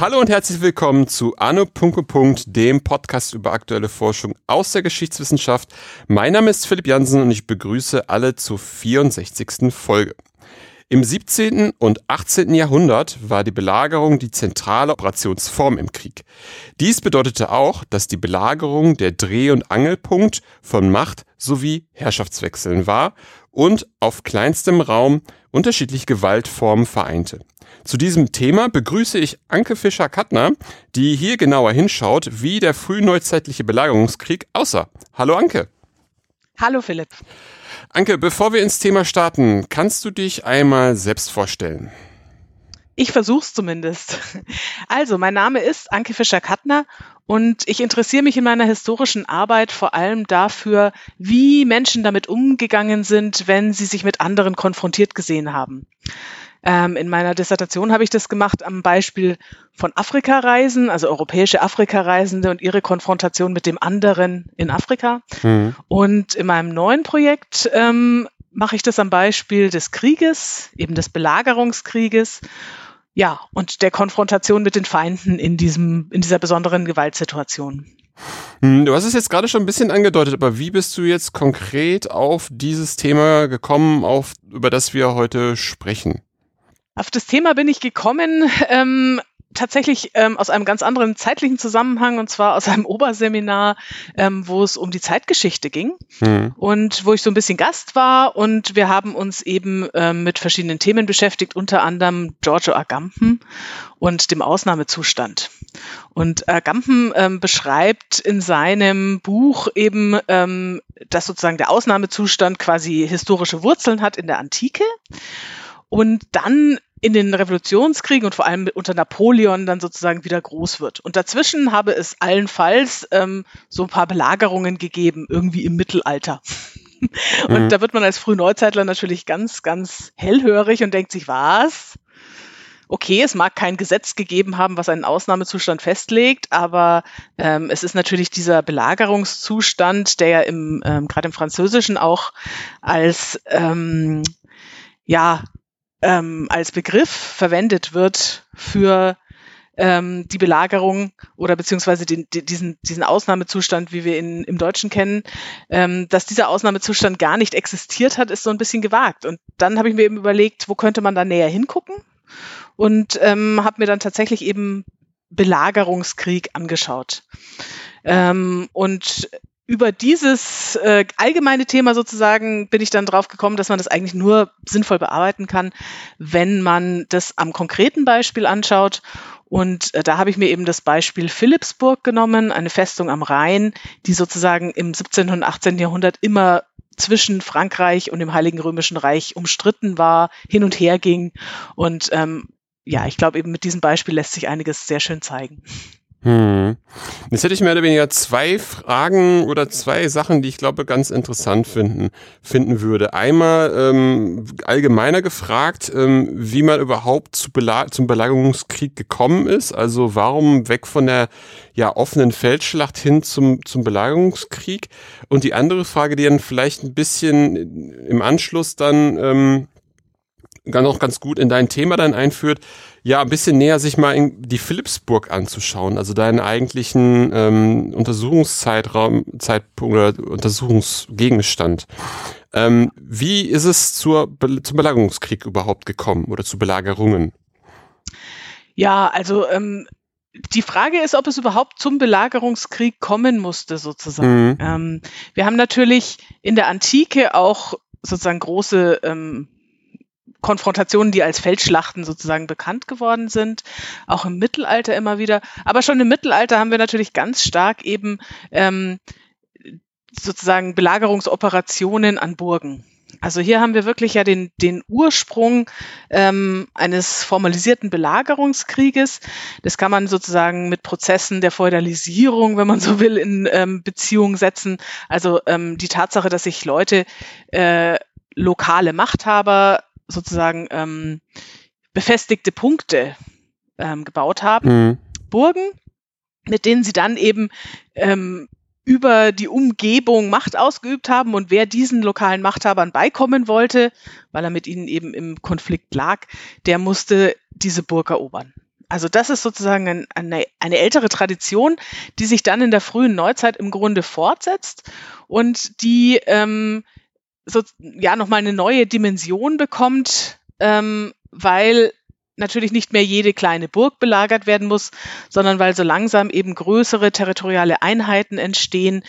Hallo und herzlich willkommen zu Anno dem Podcast über aktuelle Forschung aus der Geschichtswissenschaft. Mein Name ist Philipp Jansen und ich begrüße alle zur 64. Folge. Im 17. und 18. Jahrhundert war die Belagerung die zentrale Operationsform im Krieg. Dies bedeutete auch, dass die Belagerung der Dreh- und Angelpunkt von Macht sowie Herrschaftswechseln war und auf kleinstem Raum unterschiedliche Gewaltformen vereinte. Zu diesem Thema begrüße ich Anke Fischer-Kattner, die hier genauer hinschaut, wie der frühneuzeitliche Belagerungskrieg aussah. Hallo Anke. Hallo Philipp. Anke, bevor wir ins Thema starten, kannst du dich einmal selbst vorstellen? Ich versuch's zumindest. Also, mein Name ist Anke Fischer-Kattner und ich interessiere mich in meiner historischen Arbeit vor allem dafür, wie Menschen damit umgegangen sind, wenn sie sich mit anderen konfrontiert gesehen haben. Ähm, in meiner Dissertation habe ich das gemacht am Beispiel von Afrikareisen, also europäische Afrikareisende und ihre Konfrontation mit dem anderen in Afrika. Mhm. Und in meinem neuen Projekt ähm, mache ich das am Beispiel des Krieges, eben des Belagerungskrieges. Ja, und der Konfrontation mit den Feinden in diesem, in dieser besonderen Gewaltsituation. Hm, du hast es jetzt gerade schon ein bisschen angedeutet, aber wie bist du jetzt konkret auf dieses Thema gekommen, auf, über das wir heute sprechen? Auf das Thema bin ich gekommen, ähm, tatsächlich ähm, aus einem ganz anderen zeitlichen Zusammenhang und zwar aus einem Oberseminar, ähm, wo es um die Zeitgeschichte ging mhm. und wo ich so ein bisschen Gast war und wir haben uns eben ähm, mit verschiedenen Themen beschäftigt, unter anderem Giorgio Agamben und dem Ausnahmezustand. Und Agamben ähm, beschreibt in seinem Buch eben, ähm, dass sozusagen der Ausnahmezustand quasi historische Wurzeln hat in der Antike und dann in den Revolutionskriegen und vor allem unter Napoleon dann sozusagen wieder groß wird. Und dazwischen habe es allenfalls ähm, so ein paar Belagerungen gegeben, irgendwie im Mittelalter. und mhm. da wird man als Frühneuzeitler natürlich ganz, ganz hellhörig und denkt sich, was? Okay, es mag kein Gesetz gegeben haben, was einen Ausnahmezustand festlegt, aber ähm, es ist natürlich dieser Belagerungszustand, der ja im ähm, gerade im Französischen auch als ähm, ja ähm, als Begriff verwendet wird für ähm, die Belagerung oder beziehungsweise den, diesen, diesen Ausnahmezustand, wie wir ihn im Deutschen kennen, ähm, dass dieser Ausnahmezustand gar nicht existiert hat, ist so ein bisschen gewagt. Und dann habe ich mir eben überlegt, wo könnte man da näher hingucken und ähm, habe mir dann tatsächlich eben Belagerungskrieg angeschaut. Ähm, und über dieses äh, allgemeine Thema sozusagen bin ich dann drauf gekommen, dass man das eigentlich nur sinnvoll bearbeiten kann, wenn man das am konkreten Beispiel anschaut. Und äh, da habe ich mir eben das Beispiel Philipsburg genommen, eine Festung am Rhein, die sozusagen im 17. und 18. Jahrhundert immer zwischen Frankreich und dem Heiligen Römischen Reich umstritten war, hin und her ging. Und ähm, ja, ich glaube eben mit diesem Beispiel lässt sich einiges sehr schön zeigen. Hm. Jetzt hätte ich mehr oder weniger zwei Fragen oder zwei Sachen, die ich glaube ganz interessant finden, finden würde. Einmal ähm, allgemeiner gefragt, ähm, wie man überhaupt zu Bela zum Belagerungskrieg gekommen ist. Also warum weg von der ja offenen Feldschlacht hin zum, zum Belagerungskrieg? Und die andere Frage, die dann vielleicht ein bisschen im Anschluss dann ähm, auch ganz gut in dein Thema dann einführt, ja, ein bisschen näher sich mal in die Philipsburg anzuschauen, also deinen eigentlichen ähm, Untersuchungszeitraum, Zeitpunkt oder Untersuchungsgegenstand. Ähm, wie ist es zur, zum Belagerungskrieg überhaupt gekommen oder zu Belagerungen? Ja, also ähm, die Frage ist, ob es überhaupt zum Belagerungskrieg kommen musste, sozusagen. Mhm. Ähm, wir haben natürlich in der Antike auch sozusagen große ähm, Konfrontationen, die als Feldschlachten sozusagen bekannt geworden sind, auch im Mittelalter immer wieder. Aber schon im Mittelalter haben wir natürlich ganz stark eben ähm, sozusagen Belagerungsoperationen an Burgen. Also hier haben wir wirklich ja den, den Ursprung ähm, eines formalisierten Belagerungskrieges. Das kann man sozusagen mit Prozessen der Feudalisierung, wenn man so will, in ähm, Beziehung setzen. Also ähm, die Tatsache, dass sich Leute äh, lokale Machthaber sozusagen ähm, befestigte Punkte ähm, gebaut haben, mhm. Burgen, mit denen sie dann eben ähm, über die Umgebung Macht ausgeübt haben und wer diesen lokalen Machthabern beikommen wollte, weil er mit ihnen eben im Konflikt lag, der musste diese Burg erobern. Also das ist sozusagen ein, eine, eine ältere Tradition, die sich dann in der frühen Neuzeit im Grunde fortsetzt und die ähm, so, ja nochmal eine neue Dimension bekommt, ähm, weil natürlich nicht mehr jede kleine Burg belagert werden muss, sondern weil so langsam eben größere territoriale Einheiten entstehen,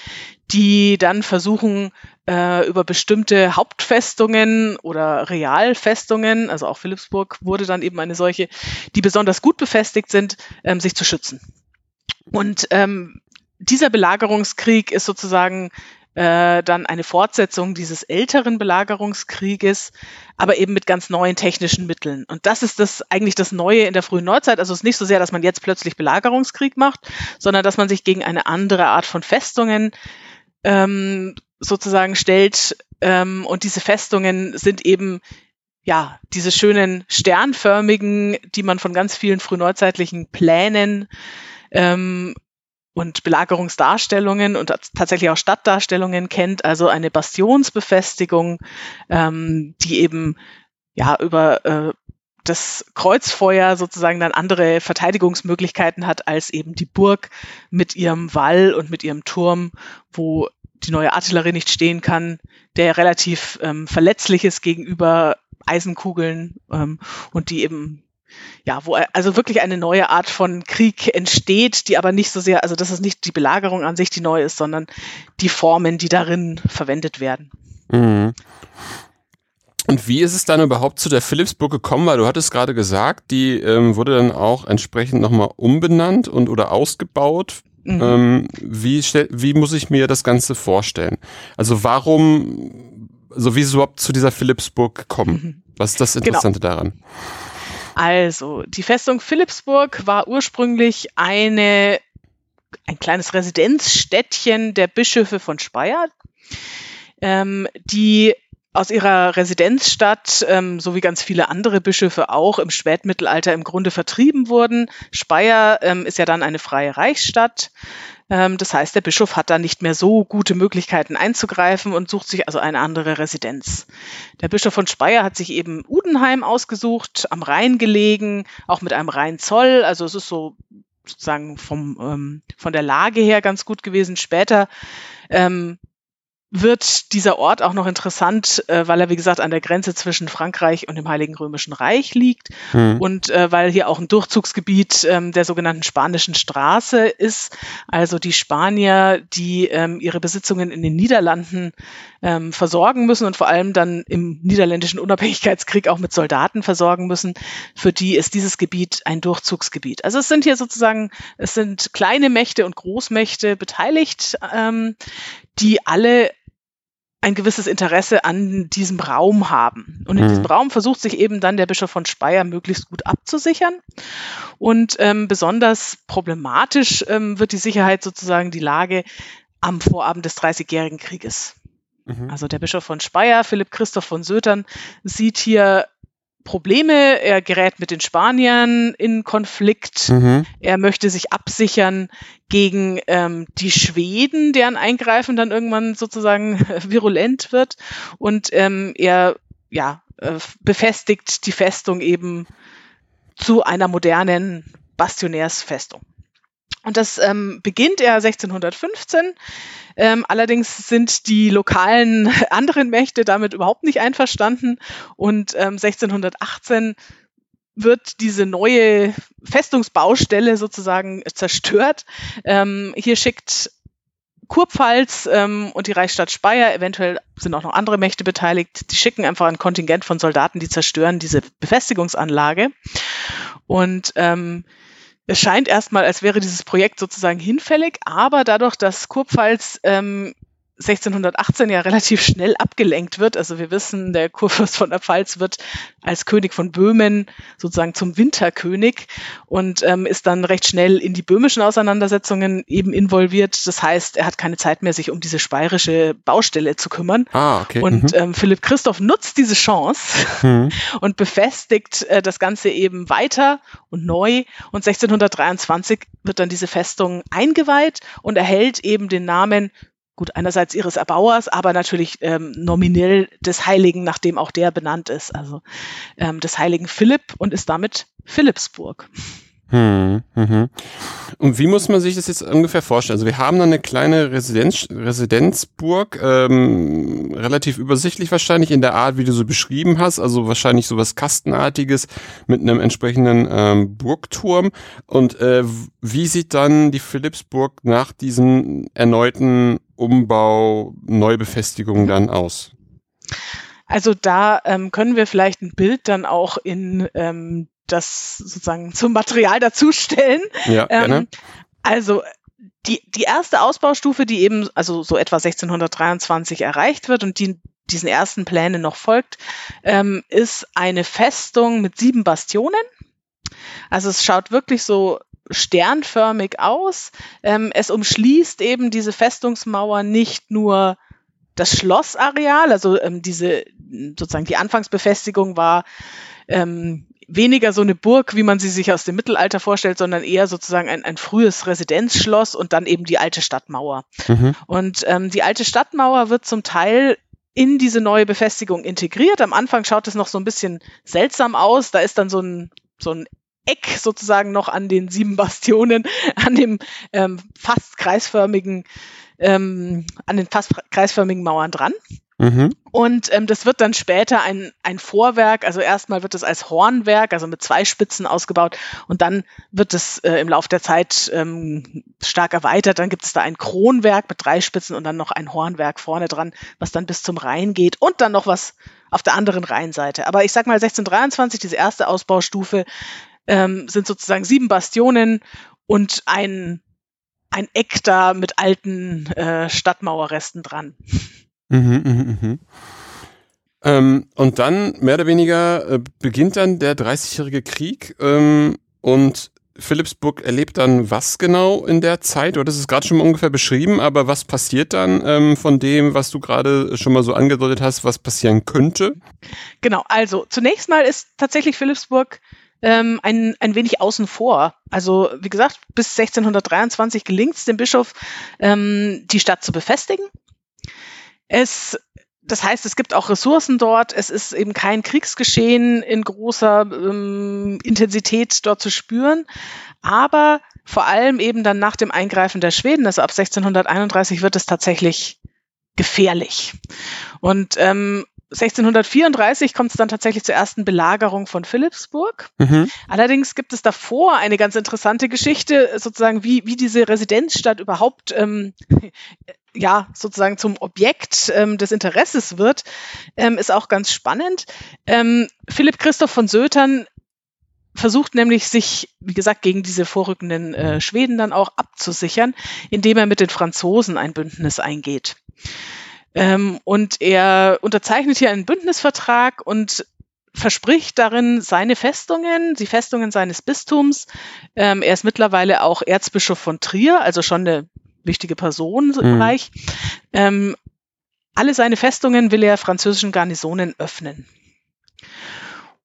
die dann versuchen, äh, über bestimmte Hauptfestungen oder Realfestungen, also auch Philipsburg wurde dann eben eine solche, die besonders gut befestigt sind, ähm, sich zu schützen. Und ähm, dieser Belagerungskrieg ist sozusagen äh, dann eine Fortsetzung dieses älteren Belagerungskrieges, aber eben mit ganz neuen technischen Mitteln. Und das ist das eigentlich das Neue in der frühen Neuzeit. Also es ist nicht so sehr, dass man jetzt plötzlich Belagerungskrieg macht, sondern dass man sich gegen eine andere Art von Festungen ähm, sozusagen stellt. Ähm, und diese Festungen sind eben ja, diese schönen sternförmigen, die man von ganz vielen frühneuzeitlichen Plänen ähm, und Belagerungsdarstellungen und tatsächlich auch Stadtdarstellungen kennt, also eine Bastionsbefestigung, ähm, die eben ja über äh, das Kreuzfeuer sozusagen dann andere Verteidigungsmöglichkeiten hat als eben die Burg mit ihrem Wall und mit ihrem Turm, wo die neue Artillerie nicht stehen kann, der relativ ähm, verletzlich ist gegenüber Eisenkugeln ähm, und die eben ja, wo also wirklich eine neue Art von Krieg entsteht, die aber nicht so sehr, also das ist nicht die Belagerung an sich, die neu ist, sondern die Formen, die darin verwendet werden. Mhm. Und wie ist es dann überhaupt zu der Philipsburg gekommen? Weil du hattest gerade gesagt, die ähm, wurde dann auch entsprechend nochmal umbenannt und oder ausgebaut. Mhm. Ähm, wie, wie muss ich mir das Ganze vorstellen? Also warum, so wie ist es überhaupt zu dieser Philipsburg gekommen? Mhm. Was ist das genau. Interessante genau. daran? Also, die Festung Philipsburg war ursprünglich eine, ein kleines Residenzstädtchen der Bischöfe von Speyer, ähm, die aus ihrer Residenzstadt, ähm, so wie ganz viele andere Bischöfe auch, im Spätmittelalter im Grunde vertrieben wurden. Speyer ähm, ist ja dann eine freie Reichsstadt. Ähm, das heißt, der Bischof hat da nicht mehr so gute Möglichkeiten einzugreifen und sucht sich also eine andere Residenz. Der Bischof von Speyer hat sich eben Udenheim ausgesucht, am Rhein gelegen, auch mit einem Rheinzoll. Also es ist so sozusagen vom, ähm, von der Lage her ganz gut gewesen. Später ähm, wird dieser Ort auch noch interessant, äh, weil er, wie gesagt, an der Grenze zwischen Frankreich und dem Heiligen Römischen Reich liegt mhm. und äh, weil hier auch ein Durchzugsgebiet ähm, der sogenannten Spanischen Straße ist. Also die Spanier, die ähm, ihre Besitzungen in den Niederlanden ähm, versorgen müssen und vor allem dann im niederländischen Unabhängigkeitskrieg auch mit Soldaten versorgen müssen, für die ist dieses Gebiet ein Durchzugsgebiet. Also es sind hier sozusagen, es sind kleine Mächte und Großmächte beteiligt, ähm, die alle ein gewisses Interesse an diesem Raum haben. Und in mhm. diesem Raum versucht sich eben dann der Bischof von Speyer möglichst gut abzusichern. Und ähm, besonders problematisch ähm, wird die Sicherheit sozusagen die Lage am Vorabend des Dreißigjährigen Krieges. Mhm. Also der Bischof von Speyer, Philipp Christoph von Sötern, sieht hier Probleme. Er gerät mit den Spaniern in Konflikt. Mhm. Er möchte sich absichern gegen ähm, die Schweden, deren Eingreifen dann irgendwann sozusagen virulent wird. Und ähm, er ja, äh, befestigt die Festung eben zu einer modernen Bastionärsfestung. Und das ähm, beginnt er 1615. Ähm, allerdings sind die lokalen anderen Mächte damit überhaupt nicht einverstanden. Und ähm, 1618 wird diese neue Festungsbaustelle sozusagen zerstört. Ähm, hier schickt Kurpfalz ähm, und die Reichsstadt Speyer, eventuell sind auch noch andere Mächte beteiligt, die schicken einfach ein Kontingent von Soldaten, die zerstören diese Befestigungsanlage. Und ähm, es scheint erstmal, als wäre dieses Projekt sozusagen hinfällig, aber dadurch, dass Kurpfalz ähm, 1618 ja relativ schnell abgelenkt wird. Also wir wissen, der Kurfürst von der Pfalz wird als König von Böhmen sozusagen zum Winterkönig und ähm, ist dann recht schnell in die böhmischen Auseinandersetzungen eben involviert. Das heißt, er hat keine Zeit mehr, sich um diese speyerische Baustelle zu kümmern. Ah, okay. Und mhm. ähm, Philipp Christoph nutzt diese Chance mhm. und befestigt äh, das Ganze eben weiter und neu. Und 1623 wird dann diese Festung eingeweiht und erhält eben den Namen gut, einerseits ihres Erbauers, aber natürlich ähm, nominell des Heiligen, nach dem auch der benannt ist, also ähm, des Heiligen Philipp und ist damit Philippsburg. Hm, hm. Und wie muss man sich das jetzt ungefähr vorstellen? Also wir haben da eine kleine Residenz, Residenzburg, ähm, relativ übersichtlich wahrscheinlich in der Art, wie du so beschrieben hast, also wahrscheinlich sowas Kastenartiges mit einem entsprechenden ähm, Burgturm. Und äh, wie sieht dann die Philippsburg nach diesem erneuten Umbau, Neubefestigung dann aus? Also da ähm, können wir vielleicht ein Bild dann auch in ähm, das sozusagen zum Material dazustellen. Ja, ähm, also die, die erste Ausbaustufe, die eben also so etwa 1623 erreicht wird und die diesen ersten Plänen noch folgt, ähm, ist eine Festung mit sieben Bastionen. Also es schaut wirklich so sternförmig aus. Ähm, es umschließt eben diese Festungsmauer nicht nur das Schlossareal, also ähm, diese sozusagen die Anfangsbefestigung war ähm, weniger so eine Burg, wie man sie sich aus dem Mittelalter vorstellt, sondern eher sozusagen ein, ein frühes Residenzschloss und dann eben die alte Stadtmauer. Mhm. Und ähm, die alte Stadtmauer wird zum Teil in diese neue Befestigung integriert. Am Anfang schaut es noch so ein bisschen seltsam aus. Da ist dann so ein, so ein Eck sozusagen noch an den sieben Bastionen, an dem ähm, fast kreisförmigen, ähm, an den fast kreisförmigen Mauern dran. Mhm. Und ähm, das wird dann später ein, ein Vorwerk, also erstmal wird es als Hornwerk, also mit zwei Spitzen ausgebaut und dann wird es äh, im Laufe der Zeit ähm, stark erweitert. Dann gibt es da ein Kronwerk mit drei Spitzen und dann noch ein Hornwerk vorne dran, was dann bis zum Rhein geht und dann noch was auf der anderen Rheinseite. Aber ich sag mal 1623, diese erste Ausbaustufe, ähm, sind sozusagen sieben Bastionen und ein, ein Eck da mit alten äh, Stadtmauerresten dran. Mhm, mhm, mhm. Ähm, und dann, mehr oder weniger, äh, beginnt dann der 30-jährige Krieg ähm, und Philipsburg erlebt dann was genau in der Zeit? Oder das ist gerade schon mal ungefähr beschrieben, aber was passiert dann ähm, von dem, was du gerade schon mal so angedeutet hast, was passieren könnte? Genau, also zunächst mal ist tatsächlich Philipsburg ähm, ein, ein wenig außen vor. Also wie gesagt, bis 1623 gelingt es dem Bischof, ähm, die Stadt zu befestigen. Es das heißt, es gibt auch Ressourcen dort. Es ist eben kein Kriegsgeschehen in großer ähm, Intensität dort zu spüren. Aber vor allem eben dann nach dem Eingreifen der Schweden, also ab 1631 wird es tatsächlich gefährlich. Und ähm, 1634 kommt es dann tatsächlich zur ersten Belagerung von Philipsburg. Mhm. Allerdings gibt es davor eine ganz interessante Geschichte, sozusagen wie, wie diese Residenzstadt überhaupt ähm, ja sozusagen zum Objekt ähm, des Interesses wird, ähm, ist auch ganz spannend. Ähm, Philipp Christoph von Sötern versucht nämlich sich, wie gesagt, gegen diese vorrückenden äh, Schweden dann auch abzusichern, indem er mit den Franzosen ein Bündnis eingeht. Ähm, und er unterzeichnet hier einen Bündnisvertrag und verspricht darin seine Festungen, die Festungen seines Bistums. Ähm, er ist mittlerweile auch Erzbischof von Trier, also schon eine wichtige Person im mhm. Reich. Ähm, alle seine Festungen will er französischen Garnisonen öffnen.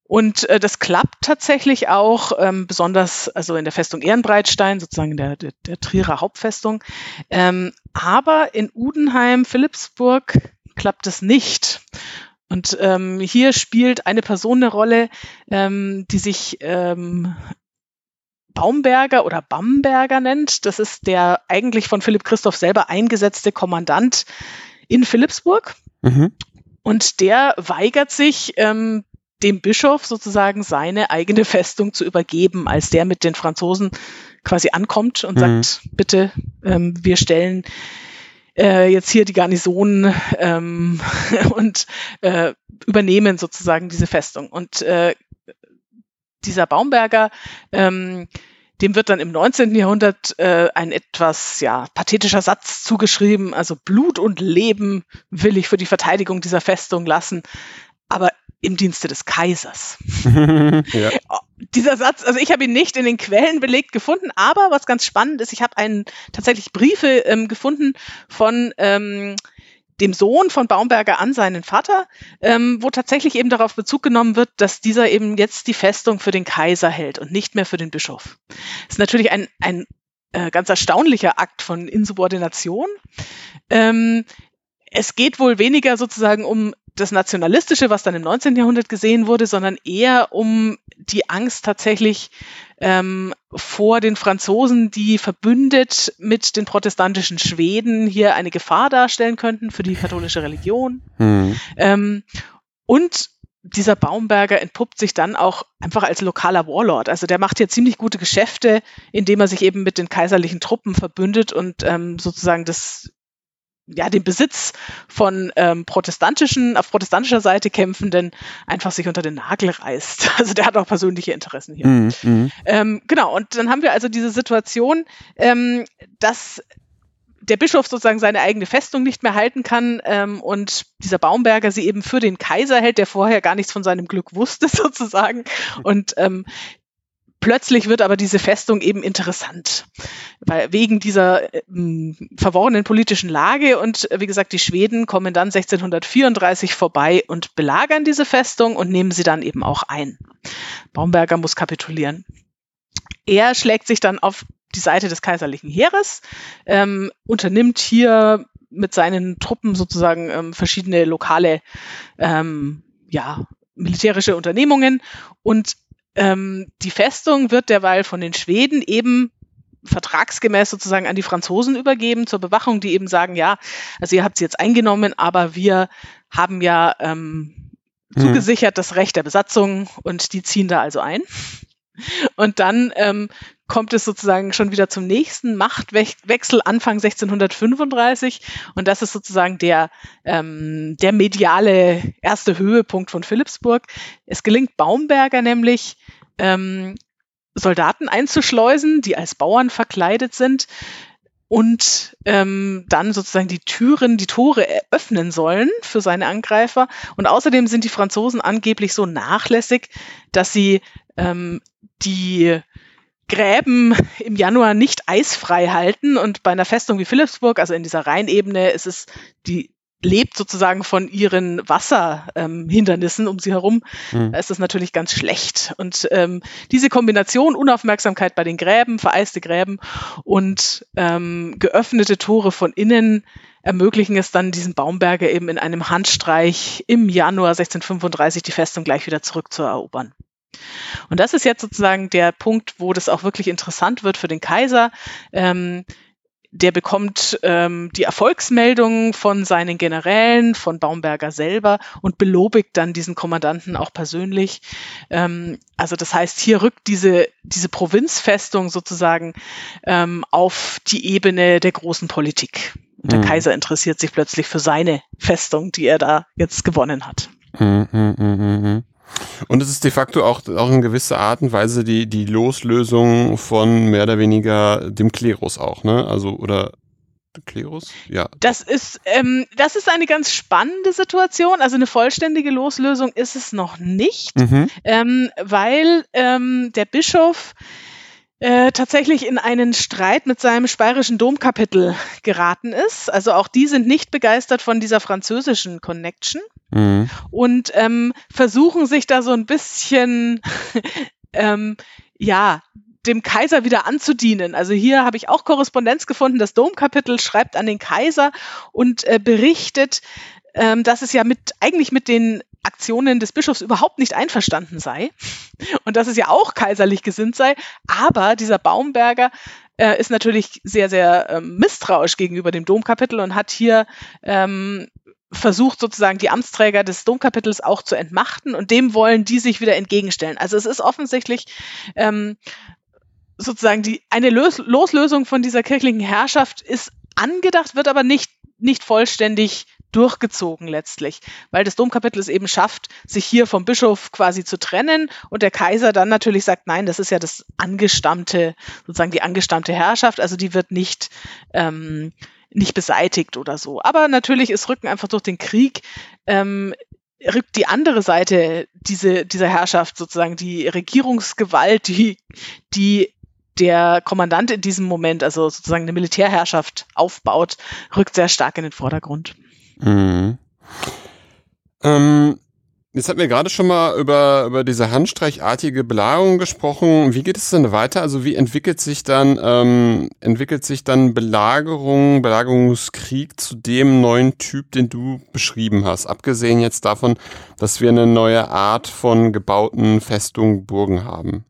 Und äh, das klappt tatsächlich auch, ähm, besonders also in der Festung Ehrenbreitstein, sozusagen in der, der, der Trierer Hauptfestung. Ähm, aber in Udenheim, Philipsburg klappt es nicht. Und ähm, hier spielt eine Person eine Rolle, ähm, die sich ähm, Baumberger oder Bamberger nennt. Das ist der eigentlich von Philipp Christoph selber eingesetzte Kommandant in Philipsburg. Mhm. Und der weigert sich, ähm, dem Bischof sozusagen seine eigene Festung zu übergeben, als der mit den Franzosen quasi ankommt und mhm. sagt, bitte, ähm, wir stellen äh, jetzt hier die Garnison ähm, und äh, übernehmen sozusagen diese Festung. Und äh, dieser Baumberger ähm, dem wird dann im 19. Jahrhundert äh, ein etwas ja, pathetischer Satz zugeschrieben, also Blut und Leben will ich für die Verteidigung dieser Festung lassen, aber im Dienste des Kaisers. ja. Dieser Satz, also ich habe ihn nicht in den Quellen belegt gefunden, aber was ganz spannend ist, ich habe einen tatsächlich Briefe ähm, gefunden von ähm, dem Sohn von Baumberger an seinen Vater, ähm, wo tatsächlich eben darauf Bezug genommen wird, dass dieser eben jetzt die Festung für den Kaiser hält und nicht mehr für den Bischof. Das ist natürlich ein, ein äh, ganz erstaunlicher Akt von Insubordination. Ähm, es geht wohl weniger sozusagen um das Nationalistische, was dann im 19. Jahrhundert gesehen wurde, sondern eher um die Angst tatsächlich ähm, vor den Franzosen, die verbündet mit den protestantischen Schweden hier eine Gefahr darstellen könnten für die katholische Religion. Mhm. Ähm, und dieser Baumberger entpuppt sich dann auch einfach als lokaler Warlord. Also der macht hier ziemlich gute Geschäfte, indem er sich eben mit den kaiserlichen Truppen verbündet und ähm, sozusagen das ja, den Besitz von ähm, protestantischen, auf protestantischer Seite kämpfenden einfach sich unter den Nagel reißt. Also der hat auch persönliche Interessen hier. Mm. Ähm, genau, und dann haben wir also diese Situation, ähm, dass der Bischof sozusagen seine eigene Festung nicht mehr halten kann ähm, und dieser Baumberger sie eben für den Kaiser hält, der vorher gar nichts von seinem Glück wusste sozusagen. Und ähm, Plötzlich wird aber diese Festung eben interessant, weil wegen dieser äh, verworrenen politischen Lage und äh, wie gesagt, die Schweden kommen dann 1634 vorbei und belagern diese Festung und nehmen sie dann eben auch ein. Baumberger muss kapitulieren. Er schlägt sich dann auf die Seite des kaiserlichen Heeres, ähm, unternimmt hier mit seinen Truppen sozusagen ähm, verschiedene lokale ähm, ja, militärische Unternehmungen und ähm, die Festung wird derweil von den Schweden eben vertragsgemäß sozusagen an die Franzosen übergeben zur Bewachung, die eben sagen, ja, also ihr habt sie jetzt eingenommen, aber wir haben ja ähm, mhm. zugesichert das Recht der Besatzung und die ziehen da also ein. Und dann ähm, kommt es sozusagen schon wieder zum nächsten Machtwechsel Anfang 1635 und das ist sozusagen der, ähm, der mediale erste Höhepunkt von Philipsburg. Es gelingt Baumberger nämlich, ähm, Soldaten einzuschleusen, die als Bauern verkleidet sind und ähm, dann sozusagen die Türen, die Tore öffnen sollen für seine Angreifer. Und außerdem sind die Franzosen angeblich so nachlässig, dass sie ähm, die Gräben im Januar nicht eisfrei halten und bei einer Festung wie Philipsburg, also in dieser Rheinebene, ist es die lebt sozusagen von ihren Wasserhindernissen ähm, um sie herum, mhm. da ist das natürlich ganz schlecht. Und ähm, diese Kombination Unaufmerksamkeit bei den Gräben, vereiste Gräben und ähm, geöffnete Tore von innen ermöglichen es dann diesen Baumberger eben in einem Handstreich im Januar 1635 die Festung gleich wieder zurückzuerobern. Und das ist jetzt sozusagen der Punkt, wo das auch wirklich interessant wird für den Kaiser. Ähm, der bekommt ähm, die Erfolgsmeldungen von seinen Generälen, von Baumberger selber und belobigt dann diesen Kommandanten auch persönlich. Ähm, also das heißt, hier rückt diese, diese Provinzfestung sozusagen ähm, auf die Ebene der großen Politik. Und der mhm. Kaiser interessiert sich plötzlich für seine Festung, die er da jetzt gewonnen hat. Mhm, mh, mh, mh. Und es ist de facto auch, auch in gewisser Art und Weise die, die Loslösung von mehr oder weniger dem Klerus auch, ne? Also, oder Klerus? Ja. Das ist, ähm, das ist eine ganz spannende Situation. Also eine vollständige Loslösung ist es noch nicht, mhm. ähm, weil ähm, der Bischof äh, tatsächlich in einen Streit mit seinem speirischen Domkapitel geraten ist. Also auch die sind nicht begeistert von dieser französischen Connection mhm. und ähm, versuchen sich da so ein bisschen, ähm, ja, dem Kaiser wieder anzudienen. Also hier habe ich auch Korrespondenz gefunden. Das Domkapitel schreibt an den Kaiser und äh, berichtet, ähm, dass es ja mit eigentlich mit den Aktionen des Bischofs überhaupt nicht einverstanden sei und dass es ja auch kaiserlich gesinnt sei. Aber dieser Baumberger äh, ist natürlich sehr, sehr ähm, misstrauisch gegenüber dem Domkapitel und hat hier ähm, versucht sozusagen die Amtsträger des Domkapitels auch zu entmachten und dem wollen die sich wieder entgegenstellen. Also es ist offensichtlich ähm, sozusagen die eine Los Loslösung von dieser kirchlichen Herrschaft ist angedacht, wird aber nicht nicht vollständig durchgezogen letztlich, weil das Domkapitel es eben schafft, sich hier vom Bischof quasi zu trennen und der Kaiser dann natürlich sagt, nein, das ist ja das angestammte, sozusagen die angestammte Herrschaft, also die wird nicht ähm, nicht beseitigt oder so. Aber natürlich ist Rücken einfach durch den Krieg ähm, rückt die andere Seite diese, dieser Herrschaft sozusagen, die Regierungsgewalt, die, die der Kommandant in diesem Moment, also sozusagen eine Militärherrschaft aufbaut, rückt sehr stark in den Vordergrund. Mhm. Ähm, jetzt hatten wir gerade schon mal über, über diese handstreichartige Belagerung gesprochen. Wie geht es denn weiter? Also wie entwickelt sich dann, ähm, entwickelt sich dann Belagerung, Belagerungskrieg zu dem neuen Typ, den du beschrieben hast? Abgesehen jetzt davon, dass wir eine neue Art von gebauten Festungen, Burgen haben.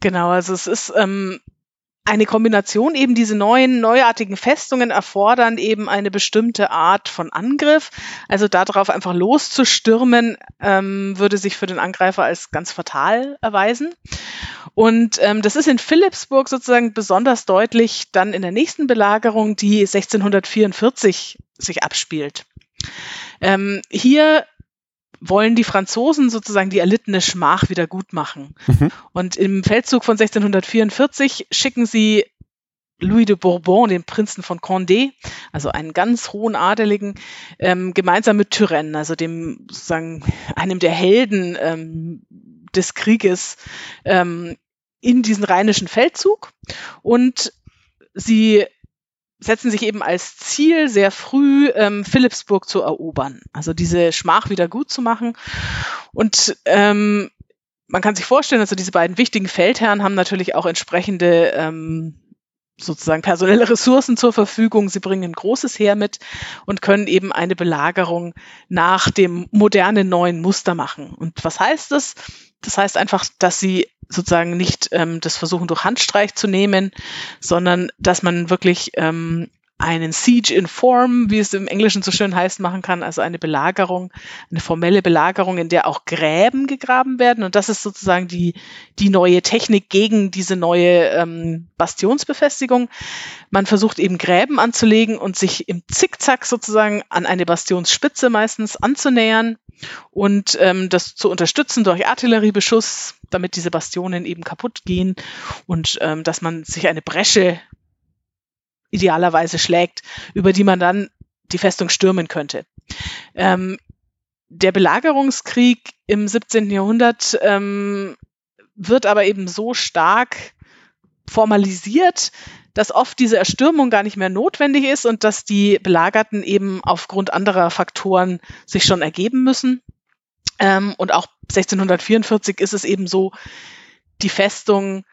Genau, also es ist ähm, eine Kombination eben diese neuen, neuartigen Festungen erfordern eben eine bestimmte Art von Angriff. Also darauf einfach loszustürmen, ähm, würde sich für den Angreifer als ganz fatal erweisen. Und ähm, das ist in Philipsburg sozusagen besonders deutlich dann in der nächsten Belagerung, die 1644 sich abspielt. Ähm, hier wollen die Franzosen sozusagen die erlittene Schmach wieder gut machen. Mhm. Und im Feldzug von 1644 schicken sie Louis de Bourbon, den Prinzen von Condé, also einen ganz hohen Adeligen, ähm, gemeinsam mit Turenne, also dem sozusagen einem der Helden ähm, des Krieges, ähm, in diesen rheinischen Feldzug. Und sie setzen sich eben als Ziel, sehr früh ähm, Philipsburg zu erobern, also diese Schmach wieder gut zu machen. Und ähm, man kann sich vorstellen, also diese beiden wichtigen Feldherren haben natürlich auch entsprechende ähm, sozusagen personelle Ressourcen zur Verfügung. Sie bringen ein großes Heer mit und können eben eine Belagerung nach dem modernen neuen Muster machen. Und was heißt das? Das heißt einfach, dass sie sozusagen nicht ähm, das versuchen durch Handstreich zu nehmen, sondern dass man wirklich ähm, einen Siege in Form, wie es im Englischen so schön heißt, machen kann, also eine Belagerung, eine formelle Belagerung, in der auch Gräben gegraben werden. Und das ist sozusagen die, die neue Technik gegen diese neue ähm, Bastionsbefestigung. Man versucht eben Gräben anzulegen und sich im Zickzack sozusagen an eine Bastionsspitze meistens anzunähern und ähm, das zu unterstützen durch Artilleriebeschuss, damit diese Bastionen eben kaputt gehen und ähm, dass man sich eine Bresche idealerweise schlägt, über die man dann die Festung stürmen könnte. Ähm, der Belagerungskrieg im 17. Jahrhundert ähm, wird aber eben so stark formalisiert, dass oft diese Erstürmung gar nicht mehr notwendig ist und dass die Belagerten eben aufgrund anderer Faktoren sich schon ergeben müssen. Ähm, und auch 1644 ist es eben so, die Festung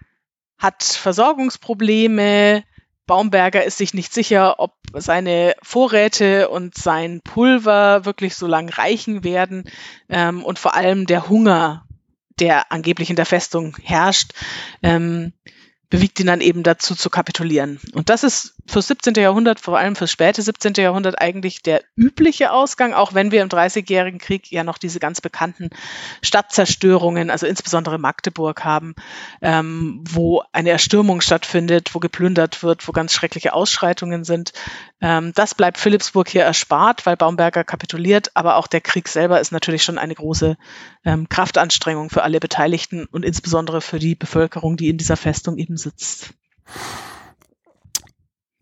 hat Versorgungsprobleme, Baumberger ist sich nicht sicher, ob seine Vorräte und sein Pulver wirklich so lang reichen werden ähm, und vor allem der Hunger, der angeblich in der Festung herrscht, ähm, bewegt ihn dann eben dazu zu kapitulieren. Und das ist fürs 17. Jahrhundert, vor allem fürs späte 17. Jahrhundert eigentlich der übliche Ausgang, auch wenn wir im Dreißigjährigen Krieg ja noch diese ganz bekannten Stadtzerstörungen, also insbesondere Magdeburg haben, ähm, wo eine Erstürmung stattfindet, wo geplündert wird, wo ganz schreckliche Ausschreitungen sind. Ähm, das bleibt Philipsburg hier erspart, weil Baumberger kapituliert, aber auch der Krieg selber ist natürlich schon eine große ähm, Kraftanstrengung für alle Beteiligten und insbesondere für die Bevölkerung, die in dieser Festung eben sitzt.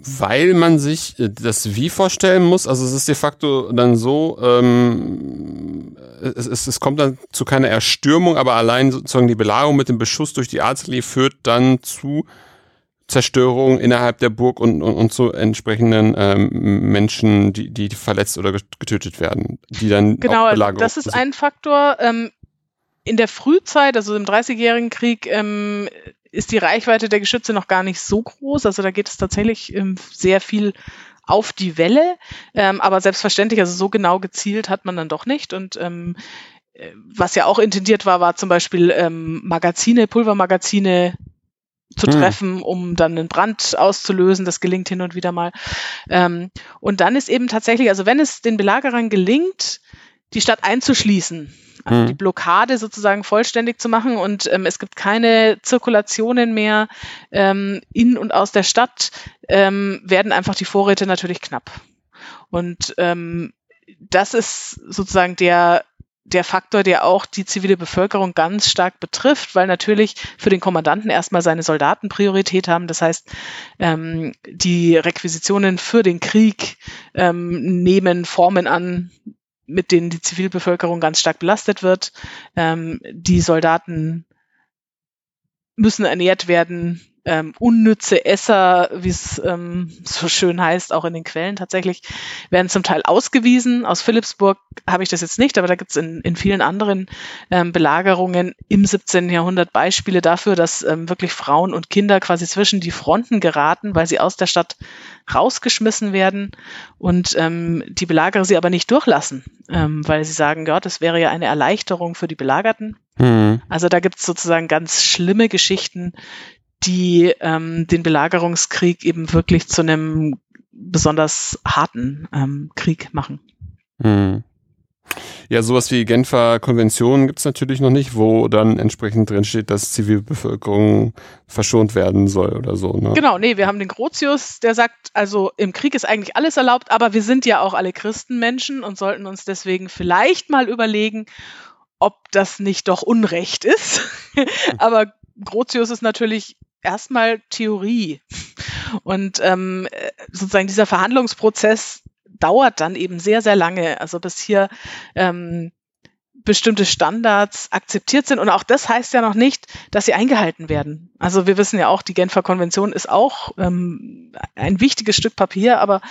Weil man sich äh, das wie vorstellen muss, also es ist de facto dann so, ähm, es, es, es kommt dann zu keiner Erstürmung, aber allein sozusagen die Belagerung mit dem Beschuss durch die Artillerie führt dann zu Zerstörung innerhalb der Burg und, und, und zu entsprechenden ähm, Menschen, die, die verletzt oder getötet werden, die dann genau, auch Belagerung. Das ist ein Faktor. Ähm, in der Frühzeit, also im Dreißigjährigen Krieg, ähm, ist die Reichweite der Geschütze noch gar nicht so groß. Also da geht es tatsächlich ähm, sehr viel auf die Welle. Ähm, aber selbstverständlich, also so genau gezielt hat man dann doch nicht. Und ähm, äh, was ja auch intendiert war, war zum Beispiel ähm, Magazine, Pulvermagazine zu hm. treffen, um dann einen Brand auszulösen. Das gelingt hin und wieder mal. Ähm, und dann ist eben tatsächlich, also wenn es den Belagerern gelingt, die Stadt einzuschließen, also die mhm. Blockade sozusagen vollständig zu machen und ähm, es gibt keine Zirkulationen mehr ähm, in und aus der Stadt, ähm, werden einfach die Vorräte natürlich knapp. Und ähm, das ist sozusagen der der Faktor, der auch die zivile Bevölkerung ganz stark betrifft, weil natürlich für den Kommandanten erstmal seine Soldaten Priorität haben. Das heißt, ähm, die Requisitionen für den Krieg ähm, nehmen Formen an, mit denen die Zivilbevölkerung ganz stark belastet wird. Ähm, die Soldaten müssen ernährt werden, ähm, unnütze Esser, wie es ähm, so schön heißt, auch in den Quellen tatsächlich, werden zum Teil ausgewiesen. Aus Philipsburg habe ich das jetzt nicht, aber da gibt es in, in vielen anderen ähm, Belagerungen im 17. Jahrhundert Beispiele dafür, dass ähm, wirklich Frauen und Kinder quasi zwischen die Fronten geraten, weil sie aus der Stadt rausgeschmissen werden und ähm, die Belagerer sie aber nicht durchlassen, ähm, weil sie sagen, ja, das wäre ja eine Erleichterung für die Belagerten. Mhm. Also da gibt es sozusagen ganz schlimme Geschichten, die ähm, den Belagerungskrieg eben wirklich zu einem besonders harten ähm, Krieg machen. Hm. Ja, sowas wie Genfer Konvention gibt's natürlich noch nicht, wo dann entsprechend drin steht, dass Zivilbevölkerung verschont werden soll oder so. Ne? Genau, nee, wir haben den Grotius, der sagt, also im Krieg ist eigentlich alles erlaubt, aber wir sind ja auch alle Christenmenschen und sollten uns deswegen vielleicht mal überlegen, ob das nicht doch Unrecht ist. aber Grotius ist natürlich erstmal Theorie. Und ähm, sozusagen dieser Verhandlungsprozess dauert dann eben sehr, sehr lange. Also bis hier ähm, bestimmte Standards akzeptiert sind. Und auch das heißt ja noch nicht, dass sie eingehalten werden. Also wir wissen ja auch, die Genfer Konvention ist auch ähm, ein wichtiges Stück Papier, aber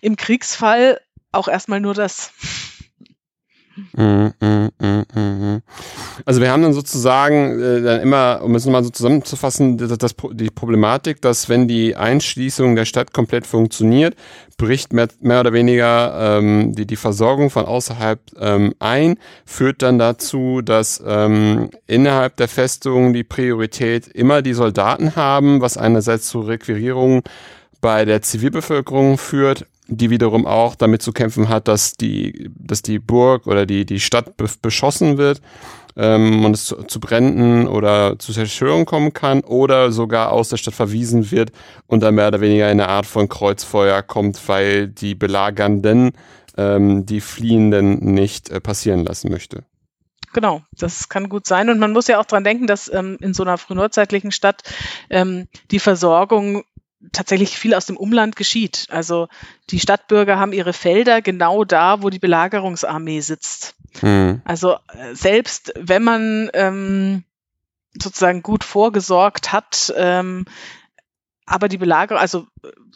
im Kriegsfall auch erstmal nur das. Mm, mm, mm, also wir haben dann sozusagen äh, dann immer, um es nochmal so zusammenzufassen, das, das, die Problematik, dass wenn die Einschließung der Stadt komplett funktioniert, bricht mehr, mehr oder weniger ähm, die, die Versorgung von außerhalb ähm, ein, führt dann dazu, dass ähm, innerhalb der Festung die Priorität immer die Soldaten haben, was einerseits zu Requirierungen bei der Zivilbevölkerung führt die wiederum auch damit zu kämpfen hat, dass die, dass die Burg oder die, die Stadt be beschossen wird ähm, und es zu, zu Bränden oder zu Zerstörung kommen kann oder sogar aus der Stadt verwiesen wird und dann mehr oder weniger eine Art von Kreuzfeuer kommt, weil die Belagernden ähm, die Fliehenden nicht äh, passieren lassen möchte. Genau, das kann gut sein. Und man muss ja auch dran denken, dass ähm, in so einer frühneuzeitlichen Stadt ähm, die Versorgung tatsächlich viel aus dem Umland geschieht. Also die Stadtbürger haben ihre Felder genau da, wo die Belagerungsarmee sitzt. Mhm. Also äh, selbst wenn man ähm, sozusagen gut vorgesorgt hat, ähm, aber die Belagerung, also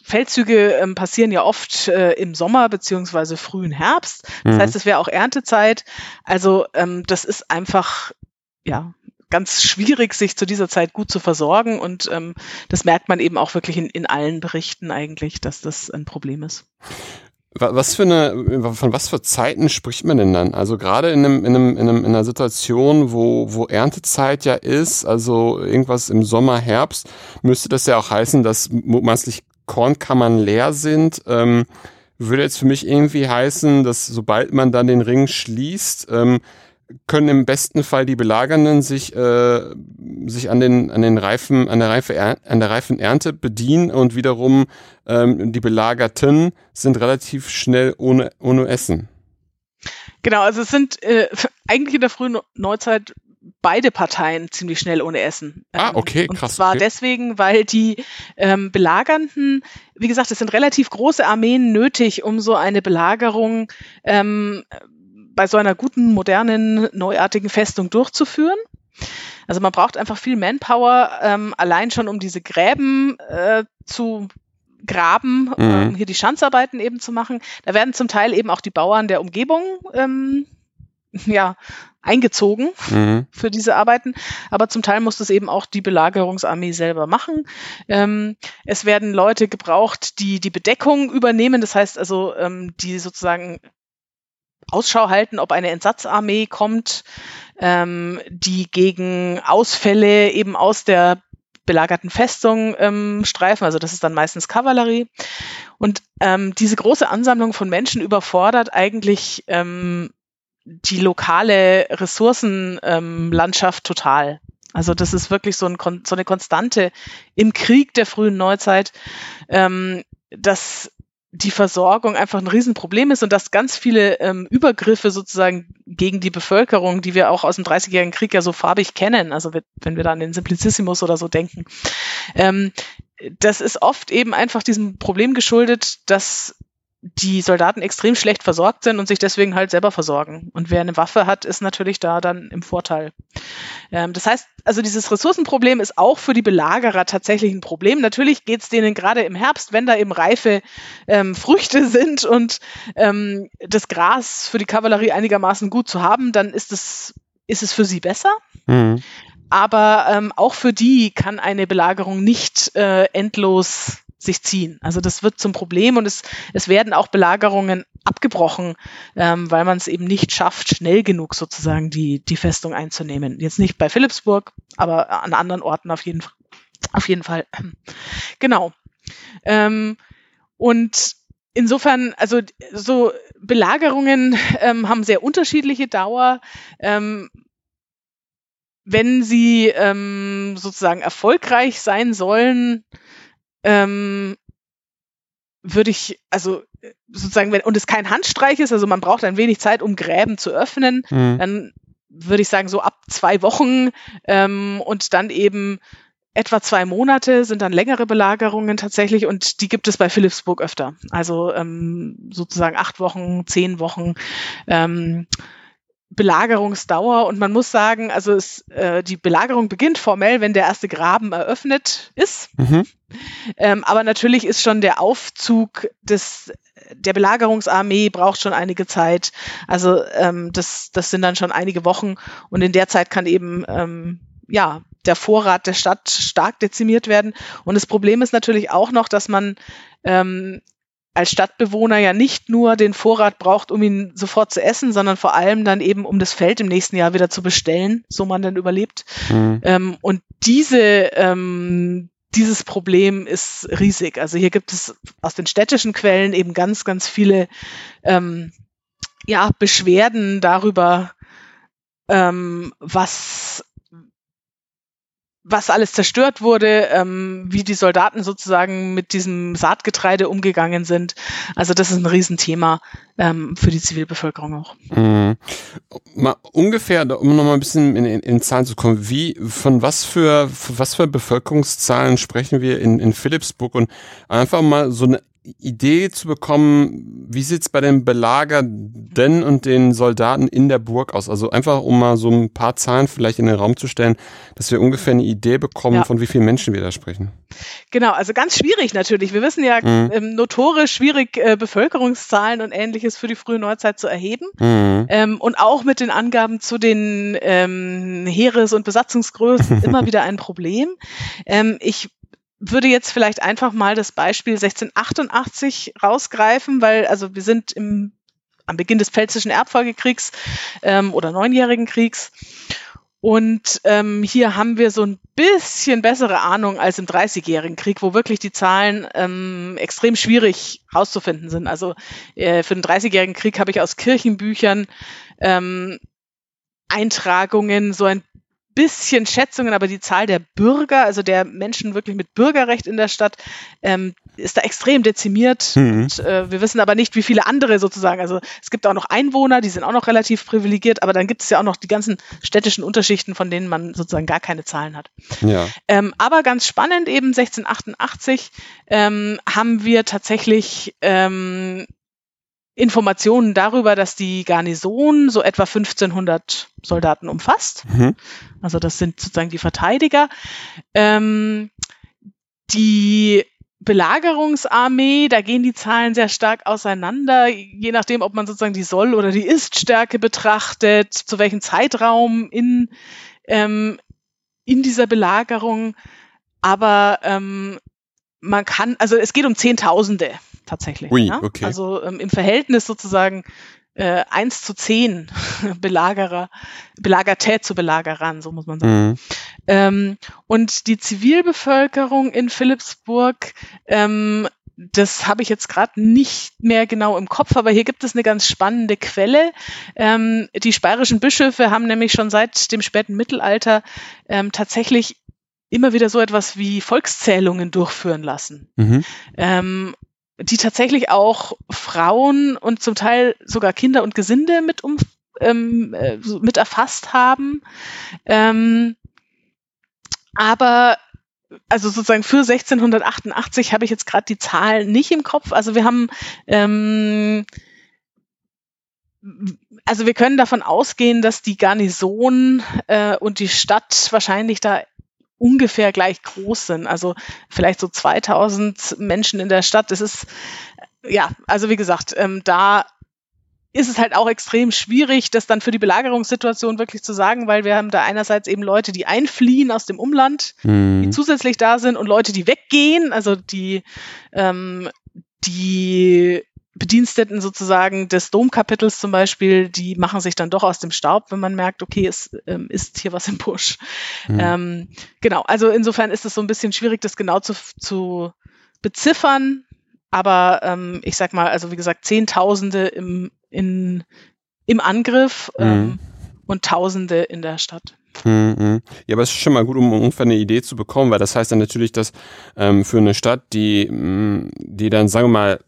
Feldzüge ähm, passieren ja oft äh, im Sommer beziehungsweise frühen Herbst. Das mhm. heißt, es wäre auch Erntezeit. Also ähm, das ist einfach ja ganz schwierig, sich zu dieser Zeit gut zu versorgen. Und ähm, das merkt man eben auch wirklich in, in allen Berichten eigentlich, dass das ein Problem ist. Was für eine, von was für Zeiten spricht man denn dann? Also gerade in, einem, in, einem, in, einem, in einer Situation, wo, wo Erntezeit ja ist, also irgendwas im Sommer, Herbst, müsste das ja auch heißen, dass mutmaßlich Kornkammern leer sind. Ähm, würde jetzt für mich irgendwie heißen, dass sobald man dann den Ring schließt, ähm, können im besten Fall die Belagernden sich, äh, sich an den, an den Reifen, an der Reife, an der reifen Ernte bedienen und wiederum ähm, die Belagerten sind relativ schnell ohne, ohne Essen. Genau, also es sind äh, eigentlich in der frühen Neuzeit beide Parteien ziemlich schnell ohne Essen. Ah, ähm, okay, krass. Und zwar okay. deswegen, weil die ähm, Belagernden, wie gesagt, es sind relativ große Armeen nötig, um so eine Belagerung ähm, bei so einer guten, modernen, neuartigen Festung durchzuführen. Also man braucht einfach viel Manpower, ähm, allein schon um diese Gräben äh, zu graben, mhm. ähm, hier die Schanzarbeiten eben zu machen. Da werden zum Teil eben auch die Bauern der Umgebung ähm, ja, eingezogen mhm. für diese Arbeiten. Aber zum Teil muss das eben auch die Belagerungsarmee selber machen. Ähm, es werden Leute gebraucht, die die Bedeckung übernehmen. Das heißt also, ähm, die sozusagen Ausschau halten, ob eine Entsatzarmee kommt, ähm, die gegen Ausfälle eben aus der belagerten Festung ähm, streifen. Also das ist dann meistens Kavallerie. Und ähm, diese große Ansammlung von Menschen überfordert eigentlich ähm, die lokale Ressourcenlandschaft ähm, total. Also das ist wirklich so, ein, so, eine Konstante im Krieg der frühen Neuzeit, ähm, dass die Versorgung einfach ein Riesenproblem ist und dass ganz viele ähm, Übergriffe sozusagen gegen die Bevölkerung, die wir auch aus dem Dreißigjährigen Krieg ja so farbig kennen, also wenn wir da an den Simplicissimus oder so denken, ähm, das ist oft eben einfach diesem Problem geschuldet, dass die Soldaten extrem schlecht versorgt sind und sich deswegen halt selber versorgen. Und wer eine Waffe hat, ist natürlich da dann im Vorteil. Ähm, das heißt, also dieses Ressourcenproblem ist auch für die Belagerer tatsächlich ein Problem. Natürlich geht es denen gerade im Herbst, wenn da eben reife ähm, Früchte sind und ähm, das Gras für die Kavallerie einigermaßen gut zu haben, dann ist es, ist es für sie besser. Mhm. Aber ähm, auch für die kann eine Belagerung nicht äh, endlos sich ziehen. Also das wird zum Problem und es, es werden auch Belagerungen abgebrochen, ähm, weil man es eben nicht schafft, schnell genug sozusagen die, die Festung einzunehmen. Jetzt nicht bei Philipsburg, aber an anderen Orten auf jeden, auf jeden Fall. Genau. Ähm, und insofern, also so Belagerungen ähm, haben sehr unterschiedliche Dauer. Ähm, wenn sie ähm, sozusagen erfolgreich sein sollen, ähm, würde ich, also sozusagen, wenn, und es kein Handstreich ist, also man braucht ein wenig Zeit, um Gräben zu öffnen, mhm. dann würde ich sagen, so ab zwei Wochen ähm, und dann eben etwa zwei Monate sind dann längere Belagerungen tatsächlich und die gibt es bei Philipsburg öfter. Also ähm, sozusagen acht Wochen, zehn Wochen. Ähm, Belagerungsdauer und man muss sagen, also es, äh, die Belagerung beginnt formell, wenn der erste Graben eröffnet ist. Mhm. Ähm, aber natürlich ist schon der Aufzug des der Belagerungsarmee braucht schon einige Zeit. Also ähm, das, das sind dann schon einige Wochen und in der Zeit kann eben ähm, ja der Vorrat der Stadt stark dezimiert werden. Und das Problem ist natürlich auch noch, dass man ähm, als Stadtbewohner ja nicht nur den Vorrat braucht, um ihn sofort zu essen, sondern vor allem dann eben, um das Feld im nächsten Jahr wieder zu bestellen, so man dann überlebt. Mhm. Ähm, und diese, ähm, dieses Problem ist riesig. Also hier gibt es aus den städtischen Quellen eben ganz, ganz viele ähm, ja, Beschwerden darüber, ähm, was was alles zerstört wurde, ähm, wie die Soldaten sozusagen mit diesem Saatgetreide umgegangen sind. Also das ist ein Riesenthema ähm, für die Zivilbevölkerung auch. Mhm. Mal ungefähr, um nochmal ein bisschen in, in, in, Zahlen zu kommen, wie, von was für, von was für Bevölkerungszahlen sprechen wir in, in Philipsburg und einfach mal so eine Idee zu bekommen, wie sieht's bei den Belagerten und den Soldaten in der Burg aus? Also einfach, um mal so ein paar Zahlen vielleicht in den Raum zu stellen, dass wir ungefähr eine Idee bekommen, ja. von wie vielen Menschen wir da sprechen. Genau, also ganz schwierig natürlich. Wir wissen ja mhm. ähm, notorisch schwierig, äh, Bevölkerungszahlen und ähnliches für die frühe Neuzeit zu erheben. Mhm. Ähm, und auch mit den Angaben zu den ähm, Heeres- und Besatzungsgrößen immer wieder ein Problem. Ähm, ich würde jetzt vielleicht einfach mal das Beispiel 1688 rausgreifen, weil also wir sind im, am Beginn des Pfälzischen Erbfolgekriegs ähm, oder Neunjährigen Kriegs. Und ähm, hier haben wir so ein bisschen bessere Ahnung als im Dreißigjährigen Krieg, wo wirklich die Zahlen ähm, extrem schwierig rauszufinden sind. Also äh, für den Dreißigjährigen Krieg habe ich aus Kirchenbüchern ähm, Eintragungen so ein bisschen Schätzungen, aber die Zahl der Bürger, also der Menschen wirklich mit Bürgerrecht in der Stadt, ähm, ist da extrem dezimiert. Mhm. Und, äh, wir wissen aber nicht, wie viele andere sozusagen. Also es gibt auch noch Einwohner, die sind auch noch relativ privilegiert, aber dann gibt es ja auch noch die ganzen städtischen Unterschichten, von denen man sozusagen gar keine Zahlen hat. Ja. Ähm, aber ganz spannend, eben 1688 ähm, haben wir tatsächlich ähm, Informationen darüber, dass die Garnison so etwa 1500 Soldaten umfasst. Mhm. Also das sind sozusagen die Verteidiger. Ähm, die Belagerungsarmee, da gehen die Zahlen sehr stark auseinander, je nachdem, ob man sozusagen die Soll- oder die Ist-Stärke betrachtet, zu welchem Zeitraum in, ähm, in dieser Belagerung. Aber ähm, man kann, also es geht um Zehntausende tatsächlich. Ui, ja? okay. Also ähm, im Verhältnis sozusagen äh, 1 zu 10 Belagerer, Belagertät zu Belagerern, so muss man sagen. Mhm. Ähm, und die Zivilbevölkerung in Philipsburg, ähm, das habe ich jetzt gerade nicht mehr genau im Kopf, aber hier gibt es eine ganz spannende Quelle. Ähm, die spanischen Bischöfe haben nämlich schon seit dem späten Mittelalter ähm, tatsächlich immer wieder so etwas wie Volkszählungen durchführen lassen. Mhm. Ähm, die tatsächlich auch Frauen und zum Teil sogar Kinder und Gesinde mit um ähm, äh, mit erfasst haben. Ähm, aber also sozusagen für 1688 habe ich jetzt gerade die Zahlen nicht im Kopf. Also wir haben ähm, also wir können davon ausgehen, dass die Garnison äh, und die Stadt wahrscheinlich da ungefähr gleich groß sind. Also vielleicht so 2000 Menschen in der Stadt. Das ist, ja, also wie gesagt, ähm, da ist es halt auch extrem schwierig, das dann für die Belagerungssituation wirklich zu sagen, weil wir haben da einerseits eben Leute, die einfliehen aus dem Umland, mhm. die zusätzlich da sind und Leute, die weggehen, also die, ähm, die Bediensteten sozusagen des Domkapitels zum Beispiel, die machen sich dann doch aus dem Staub, wenn man merkt, okay, es ähm, ist hier was im Busch. Mhm. Ähm, genau, also insofern ist es so ein bisschen schwierig, das genau zu, zu beziffern. Aber ähm, ich sag mal, also wie gesagt, Zehntausende im, in, im Angriff mhm. ähm, und Tausende in der Stadt. Mhm. Ja, aber es ist schon mal gut, um ungefähr eine Idee zu bekommen, weil das heißt dann natürlich, dass ähm, für eine Stadt, die, mm, die dann, sagen wir mal,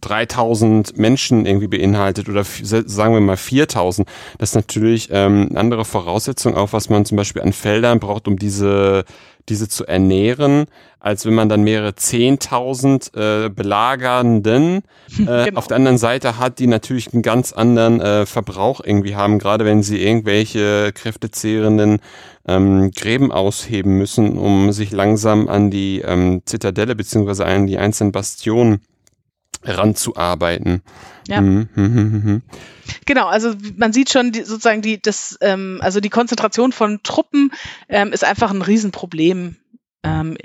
3000 Menschen irgendwie beinhaltet oder sagen wir mal 4000, das ist natürlich ähm, eine andere Voraussetzung, auch was man zum Beispiel an Feldern braucht, um diese, diese zu ernähren, als wenn man dann mehrere 10.000 äh, Belagernden äh, genau. auf der anderen Seite hat, die natürlich einen ganz anderen äh, Verbrauch irgendwie haben, gerade wenn sie irgendwelche kräftezehrenden ähm, Gräben ausheben müssen, um sich langsam an die ähm, Zitadelle beziehungsweise an die einzelnen Bastionen ranzuarbeiten. Ja. Mhm, mhm, mhm. Genau, also man sieht schon die, sozusagen die, das, ähm, also die Konzentration von Truppen ähm, ist einfach ein Riesenproblem ähm,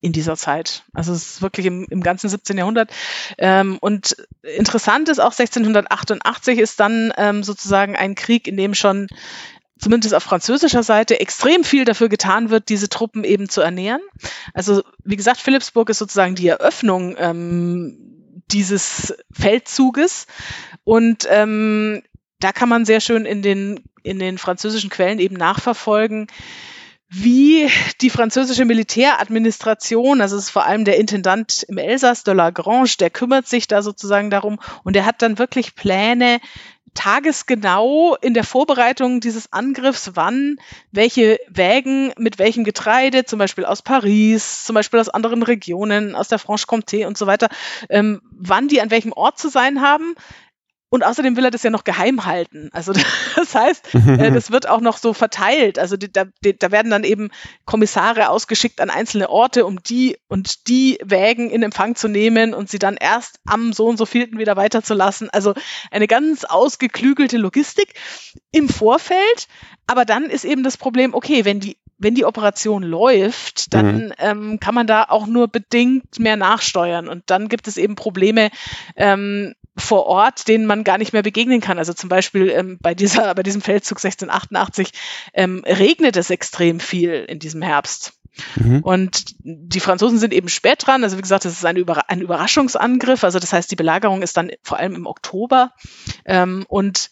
in dieser Zeit. Also es ist wirklich im, im ganzen 17. Jahrhundert. Ähm, und interessant ist auch 1688 ist dann ähm, sozusagen ein Krieg, in dem schon zumindest auf französischer Seite extrem viel dafür getan wird, diese Truppen eben zu ernähren. Also wie gesagt, Philipsburg ist sozusagen die Eröffnung ähm, dieses Feldzuges. Und ähm, da kann man sehr schön in den, in den französischen Quellen eben nachverfolgen, wie die französische Militäradministration, also es ist vor allem der Intendant im Elsass, de Lagrange, der kümmert sich da sozusagen darum. Und er hat dann wirklich Pläne, tagesgenau in der Vorbereitung dieses Angriffs, wann welche Wägen mit welchem Getreide, zum Beispiel aus Paris, zum Beispiel aus anderen Regionen, aus der Franche-Comté und so weiter, ähm, wann die an welchem Ort zu sein haben, und außerdem will er das ja noch geheim halten. Also das heißt, äh, das wird auch noch so verteilt. Also die, da, die, da werden dann eben Kommissare ausgeschickt an einzelne Orte, um die und die Wägen in Empfang zu nehmen und sie dann erst am so und so vielten wieder weiterzulassen. Also eine ganz ausgeklügelte Logistik im Vorfeld. Aber dann ist eben das Problem, okay, wenn die wenn die Operation läuft, dann mhm. ähm, kann man da auch nur bedingt mehr nachsteuern. Und dann gibt es eben Probleme, ähm, vor Ort, denen man gar nicht mehr begegnen kann. Also zum Beispiel ähm, bei, dieser, bei diesem Feldzug 1688 ähm, regnet es extrem viel in diesem Herbst. Mhm. Und die Franzosen sind eben spät dran. Also wie gesagt, es ist ein, Über ein Überraschungsangriff. Also das heißt, die Belagerung ist dann vor allem im Oktober. Ähm, und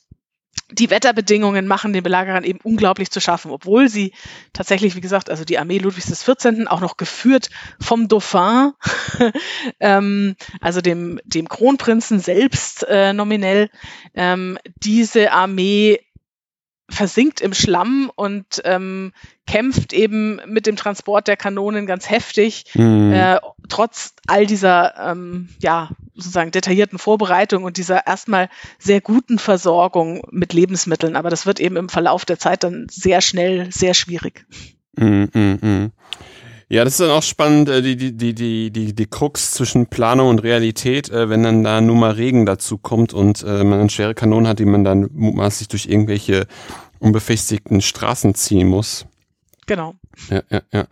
die Wetterbedingungen machen den Belagerern eben unglaublich zu schaffen, obwohl sie tatsächlich, wie gesagt, also die Armee Ludwigs XIV. auch noch geführt vom Dauphin, ähm, also dem, dem Kronprinzen selbst äh, nominell, ähm, diese Armee versinkt im Schlamm und ähm, kämpft eben mit dem Transport der Kanonen ganz heftig, mhm. äh, trotz all dieser ähm, ja sozusagen detaillierten Vorbereitung und dieser erstmal sehr guten Versorgung mit Lebensmitteln. Aber das wird eben im Verlauf der Zeit dann sehr schnell sehr schwierig. Mhm, mh, mh. Ja, das ist dann auch spannend, äh, die, die, die, die, die, die Krux zwischen Planung und Realität, äh, wenn dann da nur mal Regen dazu kommt und äh, man eine schwere Kanonen hat, die man dann mutmaßlich durch irgendwelche unbefestigten Straßen ziehen muss. Genau. Ja, ja, ja.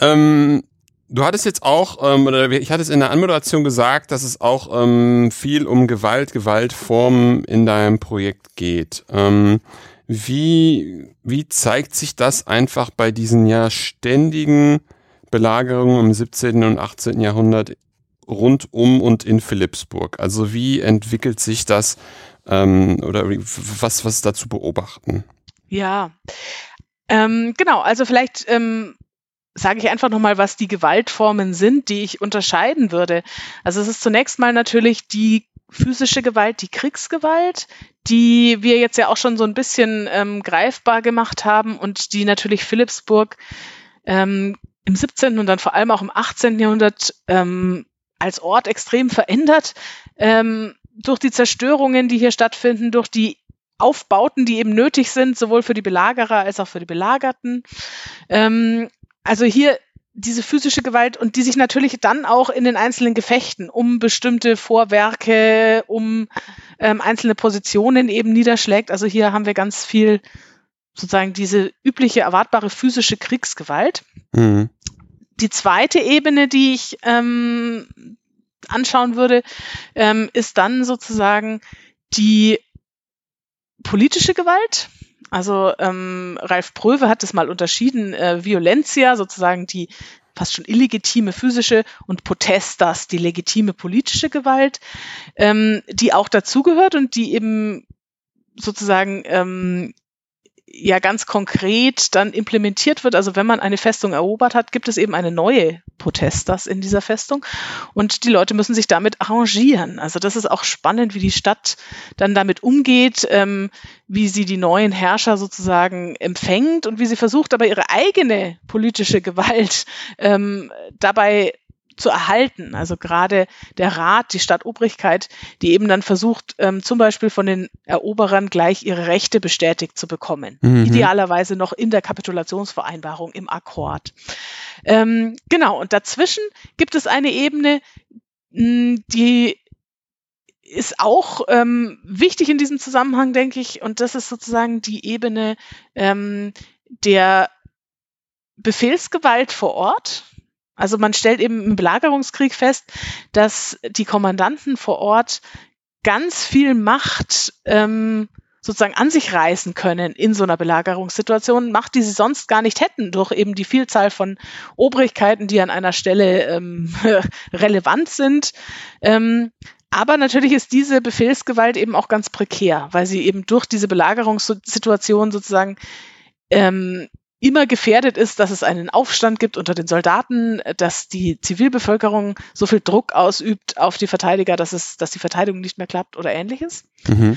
Ähm, du hattest jetzt auch, ähm, oder ich hatte es in der Anmoderation gesagt, dass es auch ähm, viel um Gewalt, Gewaltformen in deinem Projekt geht. Ähm, wie, wie zeigt sich das einfach bei diesen ja ständigen Belagerungen im 17. und 18. Jahrhundert rund um und in Philippsburg? Also wie entwickelt sich das ähm, oder was, was dazu beobachten? Ja, ähm, genau, also vielleicht ähm, sage ich einfach nochmal, was die Gewaltformen sind, die ich unterscheiden würde. Also es ist zunächst mal natürlich die physische Gewalt, die Kriegsgewalt, die wir jetzt ja auch schon so ein bisschen ähm, greifbar gemacht haben und die natürlich Philipsburg ähm, im 17. und dann vor allem auch im 18. Jahrhundert ähm, als Ort extrem verändert ähm, durch die Zerstörungen, die hier stattfinden, durch die Aufbauten, die eben nötig sind, sowohl für die Belagerer als auch für die Belagerten. Ähm, also hier diese physische Gewalt und die sich natürlich dann auch in den einzelnen Gefechten um bestimmte Vorwerke, um ähm, einzelne Positionen eben niederschlägt. Also hier haben wir ganz viel sozusagen diese übliche erwartbare physische Kriegsgewalt. Mhm. Die zweite Ebene, die ich ähm, anschauen würde, ähm, ist dann sozusagen die politische Gewalt. Also ähm, Ralf Pröwe hat es mal unterschieden, äh, Violentia, sozusagen die fast schon illegitime physische und Potestas, die legitime politische Gewalt, ähm, die auch dazugehört und die eben sozusagen ähm, ja ganz konkret dann implementiert wird. Also wenn man eine Festung erobert hat, gibt es eben eine neue Potestas in dieser Festung und die Leute müssen sich damit arrangieren. Also das ist auch spannend, wie die Stadt dann damit umgeht, ähm, wie sie die neuen Herrscher sozusagen empfängt und wie sie versucht, aber ihre eigene politische Gewalt ähm, dabei zu erhalten. Also gerade der Rat, die Stadtobrigkeit, die eben dann versucht, ähm, zum Beispiel von den Eroberern gleich ihre Rechte bestätigt zu bekommen. Mhm. Idealerweise noch in der Kapitulationsvereinbarung im Akkord. Ähm, genau, und dazwischen gibt es eine Ebene, die ist auch ähm, wichtig in diesem Zusammenhang, denke ich, und das ist sozusagen die Ebene ähm, der Befehlsgewalt vor Ort. Also man stellt eben im Belagerungskrieg fest, dass die Kommandanten vor Ort ganz viel Macht ähm, sozusagen an sich reißen können in so einer Belagerungssituation, Macht, die sie sonst gar nicht hätten, durch eben die Vielzahl von Obrigkeiten, die an einer Stelle ähm, relevant sind. Ähm, aber natürlich ist diese Befehlsgewalt eben auch ganz prekär, weil sie eben durch diese Belagerungssituation sozusagen ähm, immer gefährdet ist, dass es einen Aufstand gibt unter den Soldaten, dass die Zivilbevölkerung so viel Druck ausübt auf die Verteidiger, dass es, dass die Verteidigung nicht mehr klappt oder ähnliches. Mhm.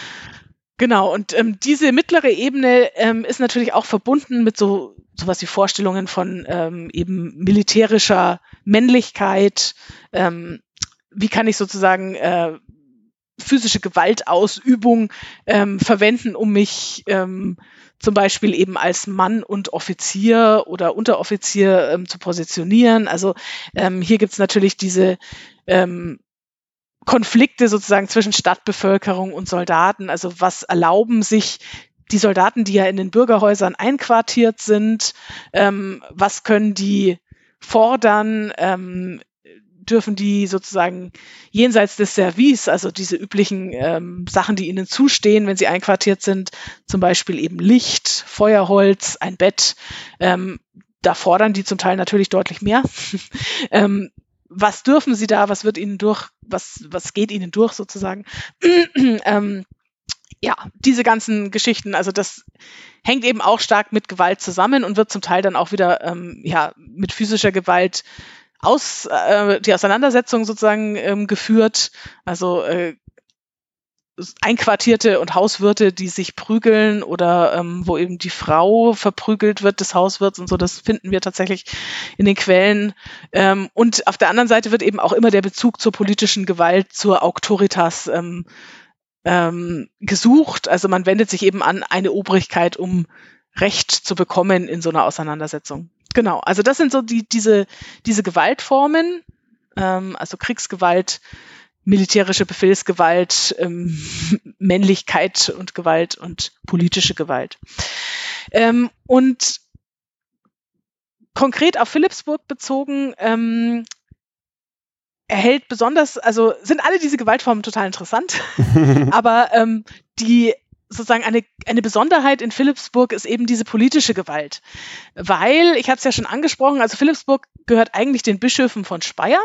Genau, und ähm, diese mittlere Ebene ähm, ist natürlich auch verbunden mit so sowas wie Vorstellungen von ähm, eben militärischer Männlichkeit. Ähm, wie kann ich sozusagen äh, physische Gewaltausübung ähm, verwenden, um mich ähm, zum Beispiel eben als Mann und Offizier oder Unteroffizier ähm, zu positionieren. Also ähm, hier gibt's natürlich diese ähm, Konflikte sozusagen zwischen Stadtbevölkerung und Soldaten. Also was erlauben sich die Soldaten, die ja in den Bürgerhäusern einquartiert sind, ähm, was können die fordern, ähm, dürfen die sozusagen jenseits des Service, also diese üblichen ähm, Sachen, die ihnen zustehen, wenn sie einquartiert sind, zum Beispiel eben Licht, Feuerholz, ein Bett, ähm, da fordern die zum Teil natürlich deutlich mehr. ähm, was dürfen sie da? Was wird ihnen durch? Was, was geht ihnen durch sozusagen? ähm, ja, diese ganzen Geschichten, also das hängt eben auch stark mit Gewalt zusammen und wird zum Teil dann auch wieder ähm, ja, mit physischer Gewalt aus, äh, die Auseinandersetzung sozusagen ähm, geführt. Also äh, Einquartierte und Hauswirte, die sich prügeln oder ähm, wo eben die Frau verprügelt wird des Hauswirts und so, das finden wir tatsächlich in den Quellen. Ähm, und auf der anderen Seite wird eben auch immer der Bezug zur politischen Gewalt, zur Autoritas ähm, ähm, gesucht. Also man wendet sich eben an eine Obrigkeit, um Recht zu bekommen in so einer Auseinandersetzung. Genau, also das sind so die, diese, diese Gewaltformen, ähm, also Kriegsgewalt, militärische Befehlsgewalt, ähm, Männlichkeit und Gewalt und politische Gewalt. Ähm, und konkret auf Philipsburg bezogen, ähm, erhält besonders, also sind alle diese Gewaltformen total interessant, aber ähm, die sozusagen eine, eine Besonderheit in Philipsburg ist eben diese politische Gewalt. Weil, ich hatte es ja schon angesprochen, also Philipsburg gehört eigentlich den Bischöfen von Speyer.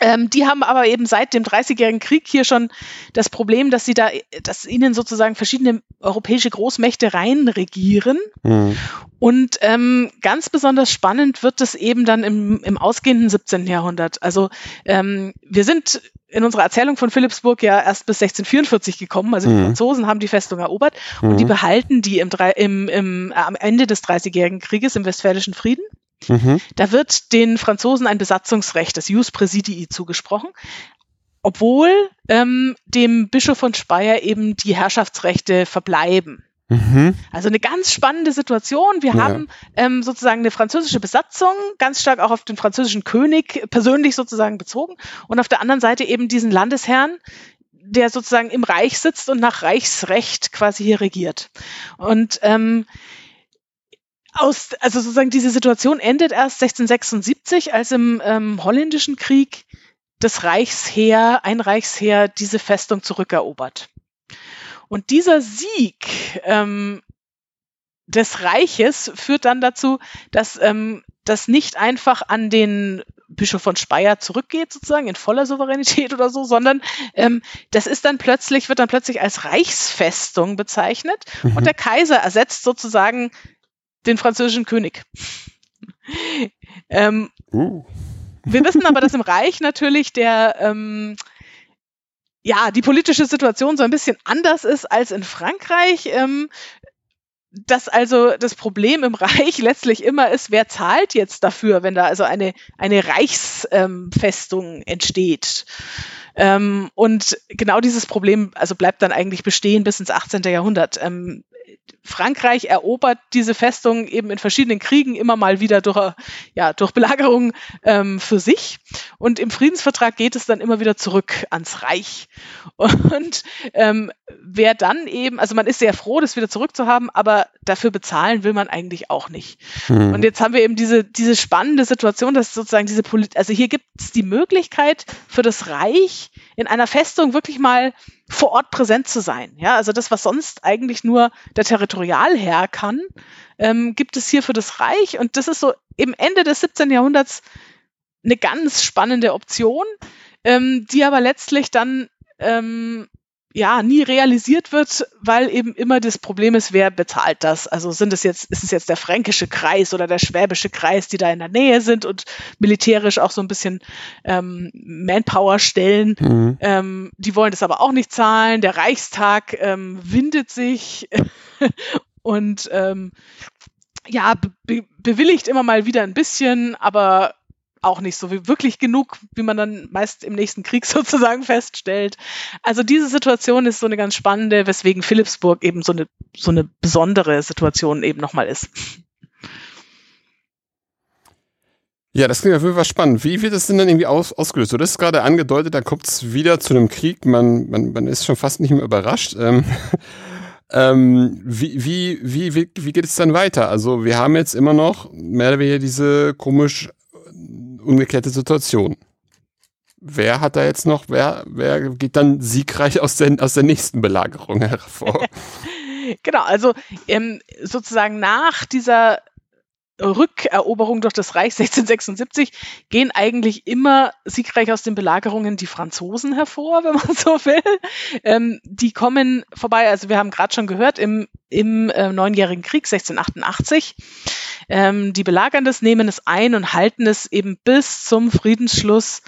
Ähm, die haben aber eben seit dem Dreißigjährigen Krieg hier schon das Problem, dass sie da, dass ihnen sozusagen verschiedene europäische Großmächte reinregieren. Mhm. Und ähm, ganz besonders spannend wird es eben dann im, im ausgehenden 17. Jahrhundert. Also ähm, wir sind in unserer Erzählung von Philipsburg ja erst bis 1644 gekommen. Also die mhm. Franzosen haben die Festung erobert mhm. und die behalten die im, im, im, am Ende des Dreißigjährigen Krieges im Westfälischen Frieden. Mhm. Da wird den Franzosen ein Besatzungsrecht, das Jus Presidii, zugesprochen, obwohl ähm, dem Bischof von Speyer eben die Herrschaftsrechte verbleiben. Mhm. Also eine ganz spannende Situation. Wir ja. haben ähm, sozusagen eine französische Besatzung, ganz stark auch auf den französischen König persönlich sozusagen bezogen und auf der anderen Seite eben diesen Landesherrn, der sozusagen im Reich sitzt und nach Reichsrecht quasi hier regiert. Und ähm, aus, also sozusagen diese Situation endet erst 1676, als im ähm, Holländischen Krieg das Reichsheer, ein Reichsheer diese Festung zurückerobert. Und dieser Sieg ähm, des Reiches führt dann dazu, dass ähm, das nicht einfach an den Bischof von Speyer zurückgeht, sozusagen in voller Souveränität oder so, sondern ähm, das ist dann plötzlich, wird dann plötzlich als Reichsfestung bezeichnet mhm. und der Kaiser ersetzt sozusagen den französischen König. ähm, uh. Wir wissen aber, dass im Reich natürlich der ähm, ja die politische Situation so ein bisschen anders ist als in Frankreich. Ähm, dass also das Problem im Reich letztlich immer ist, wer zahlt jetzt dafür, wenn da also eine, eine Reichsfestung ähm, entsteht. Ähm, und genau dieses Problem also bleibt dann eigentlich bestehen bis ins 18. Jahrhundert. Ähm, Frankreich erobert diese Festung eben in verschiedenen Kriegen immer mal wieder durch, ja, durch Belagerung ähm, für sich. Und im Friedensvertrag geht es dann immer wieder zurück ans Reich. Und ähm, wer dann eben, also man ist sehr froh, das wieder zurückzuhaben, aber dafür bezahlen will man eigentlich auch nicht. Mhm. Und jetzt haben wir eben diese, diese spannende Situation, dass sozusagen diese Polit also hier gibt es die Möglichkeit für das Reich in einer Festung wirklich mal vor Ort präsent zu sein. Ja, also das, was sonst eigentlich nur der Territorialherr kann, ähm, gibt es hier für das Reich. Und das ist so im Ende des 17. Jahrhunderts eine ganz spannende Option, ähm, die aber letztlich dann ähm, ja nie realisiert wird, weil eben immer das Problem ist, wer bezahlt das? Also sind es jetzt, ist es jetzt der fränkische Kreis oder der schwäbische Kreis, die da in der Nähe sind und militärisch auch so ein bisschen ähm, Manpower stellen. Mhm. Ähm, die wollen das aber auch nicht zahlen. Der Reichstag ähm, windet sich und ähm, ja, be bewilligt immer mal wieder ein bisschen, aber auch nicht so wirklich genug, wie man dann meist im nächsten Krieg sozusagen feststellt. Also diese Situation ist so eine ganz spannende, weswegen Philipsburg eben so eine, so eine besondere Situation eben nochmal ist. Ja, das klingt auf jeden Fall spannend. Wie wird das denn dann irgendwie aus, ausgelöst? Du hast gerade angedeutet, da kommt es wieder zu einem Krieg. Man, man, man ist schon fast nicht mehr überrascht. Ähm, ähm, wie, wie, wie, wie, wie geht es dann weiter? Also wir haben jetzt immer noch mehr oder weniger diese komisch umgekehrte Situation. Wer hat da jetzt noch, wer, wer geht dann siegreich aus der, aus der nächsten Belagerung hervor? genau, also ähm, sozusagen nach dieser Rückeroberung durch das Reich 1676 gehen eigentlich immer siegreich aus den Belagerungen die Franzosen hervor, wenn man so will. Ähm, die kommen vorbei, also wir haben gerade schon gehört, im, im äh, Neunjährigen Krieg 1688. Ähm, die belagern das, nehmen es ein und halten es eben bis zum Friedensschluss.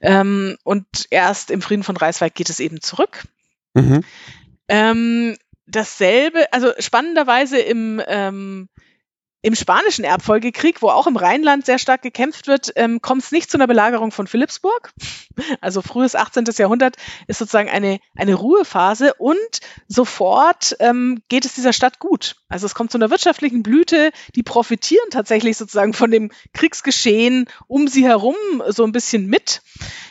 Ähm, und erst im Frieden von Reiswijk geht es eben zurück. Mhm. Ähm, dasselbe, also spannenderweise im ähm, im Spanischen Erbfolgekrieg, wo auch im Rheinland sehr stark gekämpft wird, ähm, kommt es nicht zu einer Belagerung von Philipsburg. Also frühes 18. Jahrhundert ist sozusagen eine, eine Ruhephase und sofort ähm, geht es dieser Stadt gut. Also es kommt zu einer wirtschaftlichen Blüte, die profitieren tatsächlich sozusagen von dem Kriegsgeschehen um sie herum so ein bisschen mit.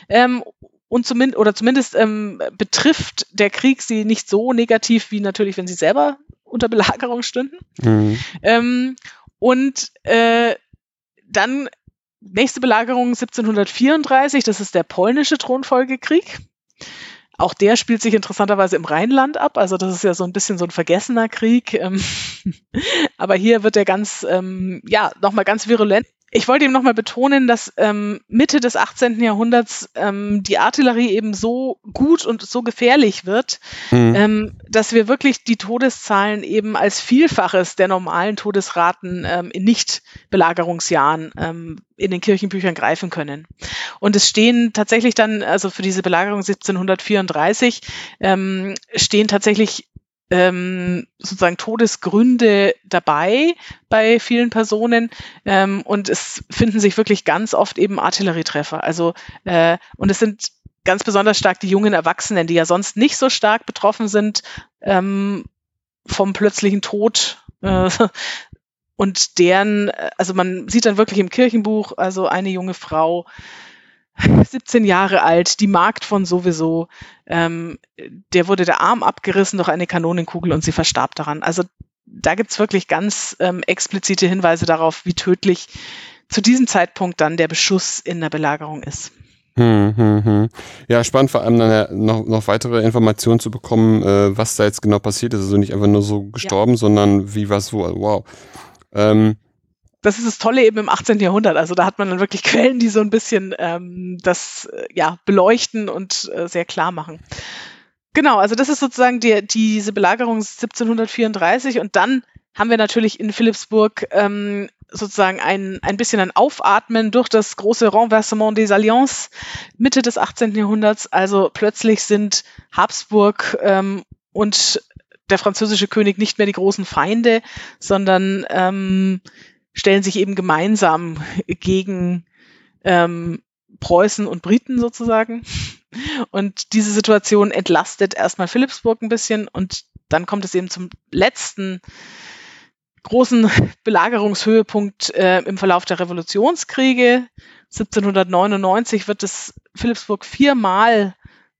Ähm, und zumindest oder zumindest ähm, betrifft der Krieg sie nicht so negativ wie natürlich, wenn sie selber unter Belagerung stünden. Mhm. Ähm, und äh, dann nächste Belagerung 1734, das ist der polnische Thronfolgekrieg. Auch der spielt sich interessanterweise im Rheinland ab. Also das ist ja so ein bisschen so ein vergessener Krieg. Ähm, aber hier wird er ganz, ähm, ja, nochmal ganz virulent. Ich wollte eben nochmal betonen, dass ähm, Mitte des 18. Jahrhunderts ähm, die Artillerie eben so gut und so gefährlich wird, mhm. ähm, dass wir wirklich die Todeszahlen eben als Vielfaches der normalen Todesraten ähm, in Nicht-Belagerungsjahren ähm, in den Kirchenbüchern greifen können. Und es stehen tatsächlich dann, also für diese Belagerung 1734, ähm, stehen tatsächlich ähm, sozusagen Todesgründe dabei bei vielen Personen ähm, und es finden sich wirklich ganz oft eben Artillerietreffer. Also äh, und es sind ganz besonders stark die jungen Erwachsenen, die ja sonst nicht so stark betroffen sind ähm, vom plötzlichen Tod. Äh, und deren, also man sieht dann wirklich im Kirchenbuch, also eine junge Frau, 17 Jahre alt, die Magd von sowieso, ähm, der wurde der Arm abgerissen durch eine Kanonenkugel und sie verstarb daran. Also da gibt's wirklich ganz ähm, explizite Hinweise darauf, wie tödlich zu diesem Zeitpunkt dann der Beschuss in der Belagerung ist. Hm, hm, hm. Ja, spannend vor allem dann noch, noch weitere Informationen zu bekommen, äh, was da jetzt genau passiert ist. Also nicht einfach nur so gestorben, ja. sondern wie was wo. Wow. Ähm, das ist das Tolle eben im 18. Jahrhundert. Also da hat man dann wirklich Quellen, die so ein bisschen ähm, das äh, ja beleuchten und äh, sehr klar machen. Genau, also das ist sozusagen die, diese Belagerung 1734 und dann haben wir natürlich in Philipsburg ähm, sozusagen ein, ein bisschen ein Aufatmen durch das große Renversement des Alliances Mitte des 18. Jahrhunderts. Also plötzlich sind Habsburg ähm, und der französische König nicht mehr die großen Feinde, sondern ähm, stellen sich eben gemeinsam gegen ähm, Preußen und Briten sozusagen. Und diese Situation entlastet erstmal Philipsburg ein bisschen und dann kommt es eben zum letzten großen Belagerungshöhepunkt äh, im Verlauf der Revolutionskriege. 1799 wird es Philipsburg viermal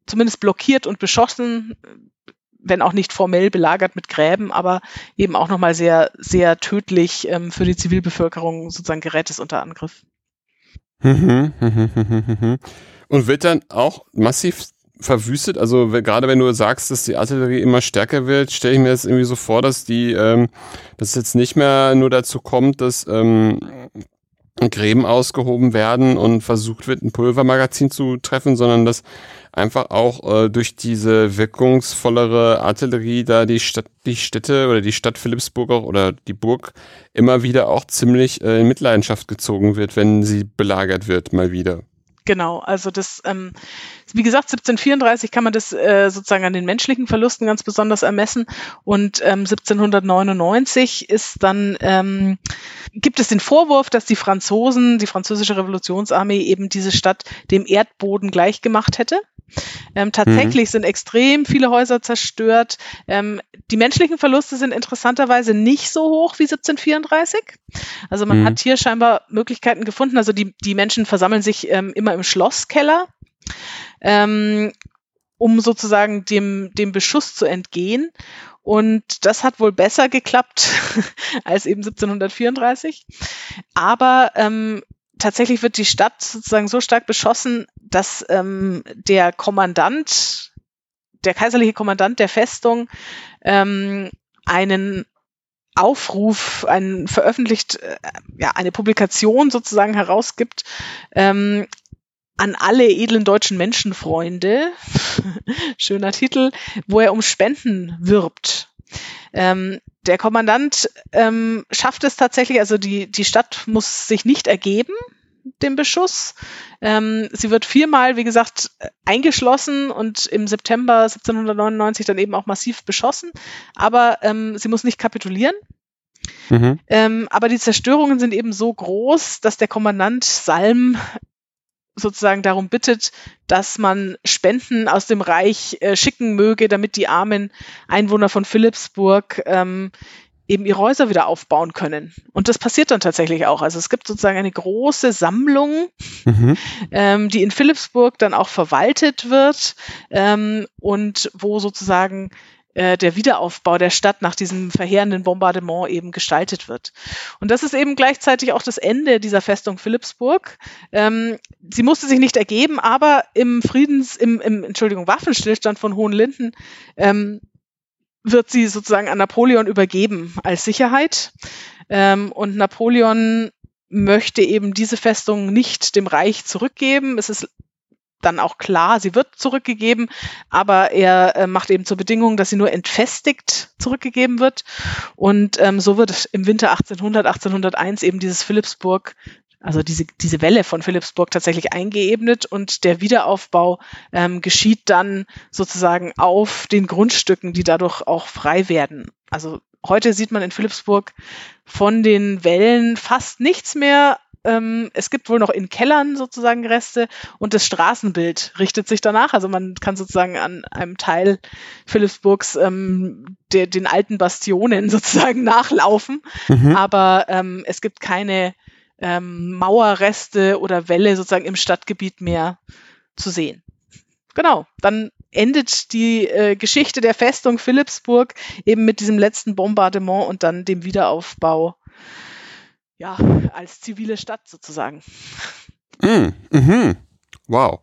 zumindest blockiert und beschossen wenn auch nicht formell belagert mit Gräben, aber eben auch nochmal sehr, sehr tödlich ähm, für die Zivilbevölkerung sozusagen gerät es unter Angriff. Mhm, mhm, mhm, Und wird dann auch massiv verwüstet? Also gerade wenn du sagst, dass die Artillerie immer stärker wird, stelle ich mir das irgendwie so vor, dass die, ähm, dass jetzt nicht mehr nur dazu kommt, dass ähm, Gräben ausgehoben werden und versucht wird, ein Pulvermagazin zu treffen, sondern dass einfach auch äh, durch diese wirkungsvollere Artillerie da die Stadt, die Städte oder die Stadt Philipsburg auch, oder die Burg immer wieder auch ziemlich äh, in Mitleidenschaft gezogen wird, wenn sie belagert wird, mal wieder. Genau, also das, ähm, wie gesagt, 1734 kann man das äh, sozusagen an den menschlichen Verlusten ganz besonders ermessen und ähm, 1799 ist dann ähm, gibt es den Vorwurf, dass die Franzosen, die französische Revolutionsarmee eben diese Stadt dem Erdboden gleichgemacht hätte. Ähm, tatsächlich mhm. sind extrem viele Häuser zerstört. Ähm, die menschlichen Verluste sind interessanterweise nicht so hoch wie 1734. Also man mhm. hat hier scheinbar Möglichkeiten gefunden. Also die, die Menschen versammeln sich ähm, immer im Schlosskeller, ähm, um sozusagen dem, dem Beschuss zu entgehen. Und das hat wohl besser geklappt als eben 1734. Aber ähm, tatsächlich wird die Stadt sozusagen so stark beschossen, dass ähm, der Kommandant, der kaiserliche Kommandant der Festung, ähm, einen Aufruf, einen veröffentlicht, äh, ja, eine Publikation sozusagen herausgibt, ähm, an alle edlen deutschen Menschenfreunde, schöner Titel, wo er um Spenden wirbt. Ähm, der Kommandant ähm, schafft es tatsächlich, also die, die Stadt muss sich nicht ergeben dem Beschuss. Ähm, sie wird viermal, wie gesagt, eingeschlossen und im September 1799 dann eben auch massiv beschossen. Aber ähm, sie muss nicht kapitulieren. Mhm. Ähm, aber die Zerstörungen sind eben so groß, dass der Kommandant Salm sozusagen darum bittet, dass man Spenden aus dem Reich äh, schicken möge, damit die armen Einwohner von Philipsburg ähm, eben ihre Häuser wieder aufbauen können. Und das passiert dann tatsächlich auch. Also es gibt sozusagen eine große Sammlung, mhm. ähm, die in Philipsburg dann auch verwaltet wird ähm, und wo sozusagen äh, der Wiederaufbau der Stadt nach diesem verheerenden Bombardement eben gestaltet wird. Und das ist eben gleichzeitig auch das Ende dieser Festung Philipsburg. Ähm, sie musste sich nicht ergeben, aber im Friedens, im, im Entschuldigung, Waffenstillstand von Hohenlinden ähm, wird sie sozusagen an Napoleon übergeben als Sicherheit. Ähm, und Napoleon möchte eben diese Festung nicht dem Reich zurückgeben. Es ist dann auch klar, sie wird zurückgegeben, aber er äh, macht eben zur Bedingung, dass sie nur entfestigt zurückgegeben wird. Und ähm, so wird im Winter 1800, 1801 eben dieses Philipsburg, also diese, diese Welle von Philipsburg tatsächlich eingeebnet und der Wiederaufbau ähm, geschieht dann sozusagen auf den Grundstücken, die dadurch auch frei werden. Also heute sieht man in Philipsburg von den Wellen fast nichts mehr, ähm, es gibt wohl noch in Kellern sozusagen Reste und das Straßenbild richtet sich danach. Also man kann sozusagen an einem Teil Philipsburgs ähm, der, den alten Bastionen sozusagen nachlaufen. Mhm. Aber ähm, es gibt keine ähm, Mauerreste oder Wälle sozusagen im Stadtgebiet mehr zu sehen. Genau, dann endet die äh, Geschichte der Festung Philipsburg eben mit diesem letzten Bombardement und dann dem Wiederaufbau ja, als zivile Stadt sozusagen. Mm, mhm. Wow.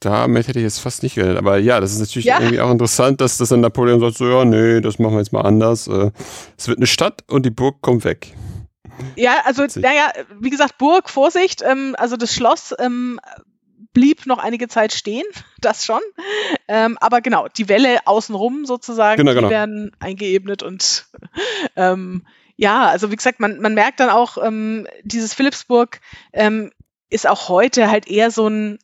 Damit hätte ich jetzt fast nicht geredet. Aber ja, das ist natürlich ja. irgendwie auch interessant, dass das dann Napoleon sagt, so, ja, nee, das machen wir jetzt mal anders. Äh, es wird eine Stadt und die Burg kommt weg. Ja, also, naja, wie gesagt, Burg, Vorsicht, ähm, also das Schloss ähm, blieb noch einige Zeit stehen, das schon. Ähm, aber genau, die Welle außenrum sozusagen, genau, die genau. werden eingeebnet und ähm, ja, also wie gesagt, man, man merkt dann auch, ähm, dieses Philipsburg ähm, ist auch heute halt eher so ein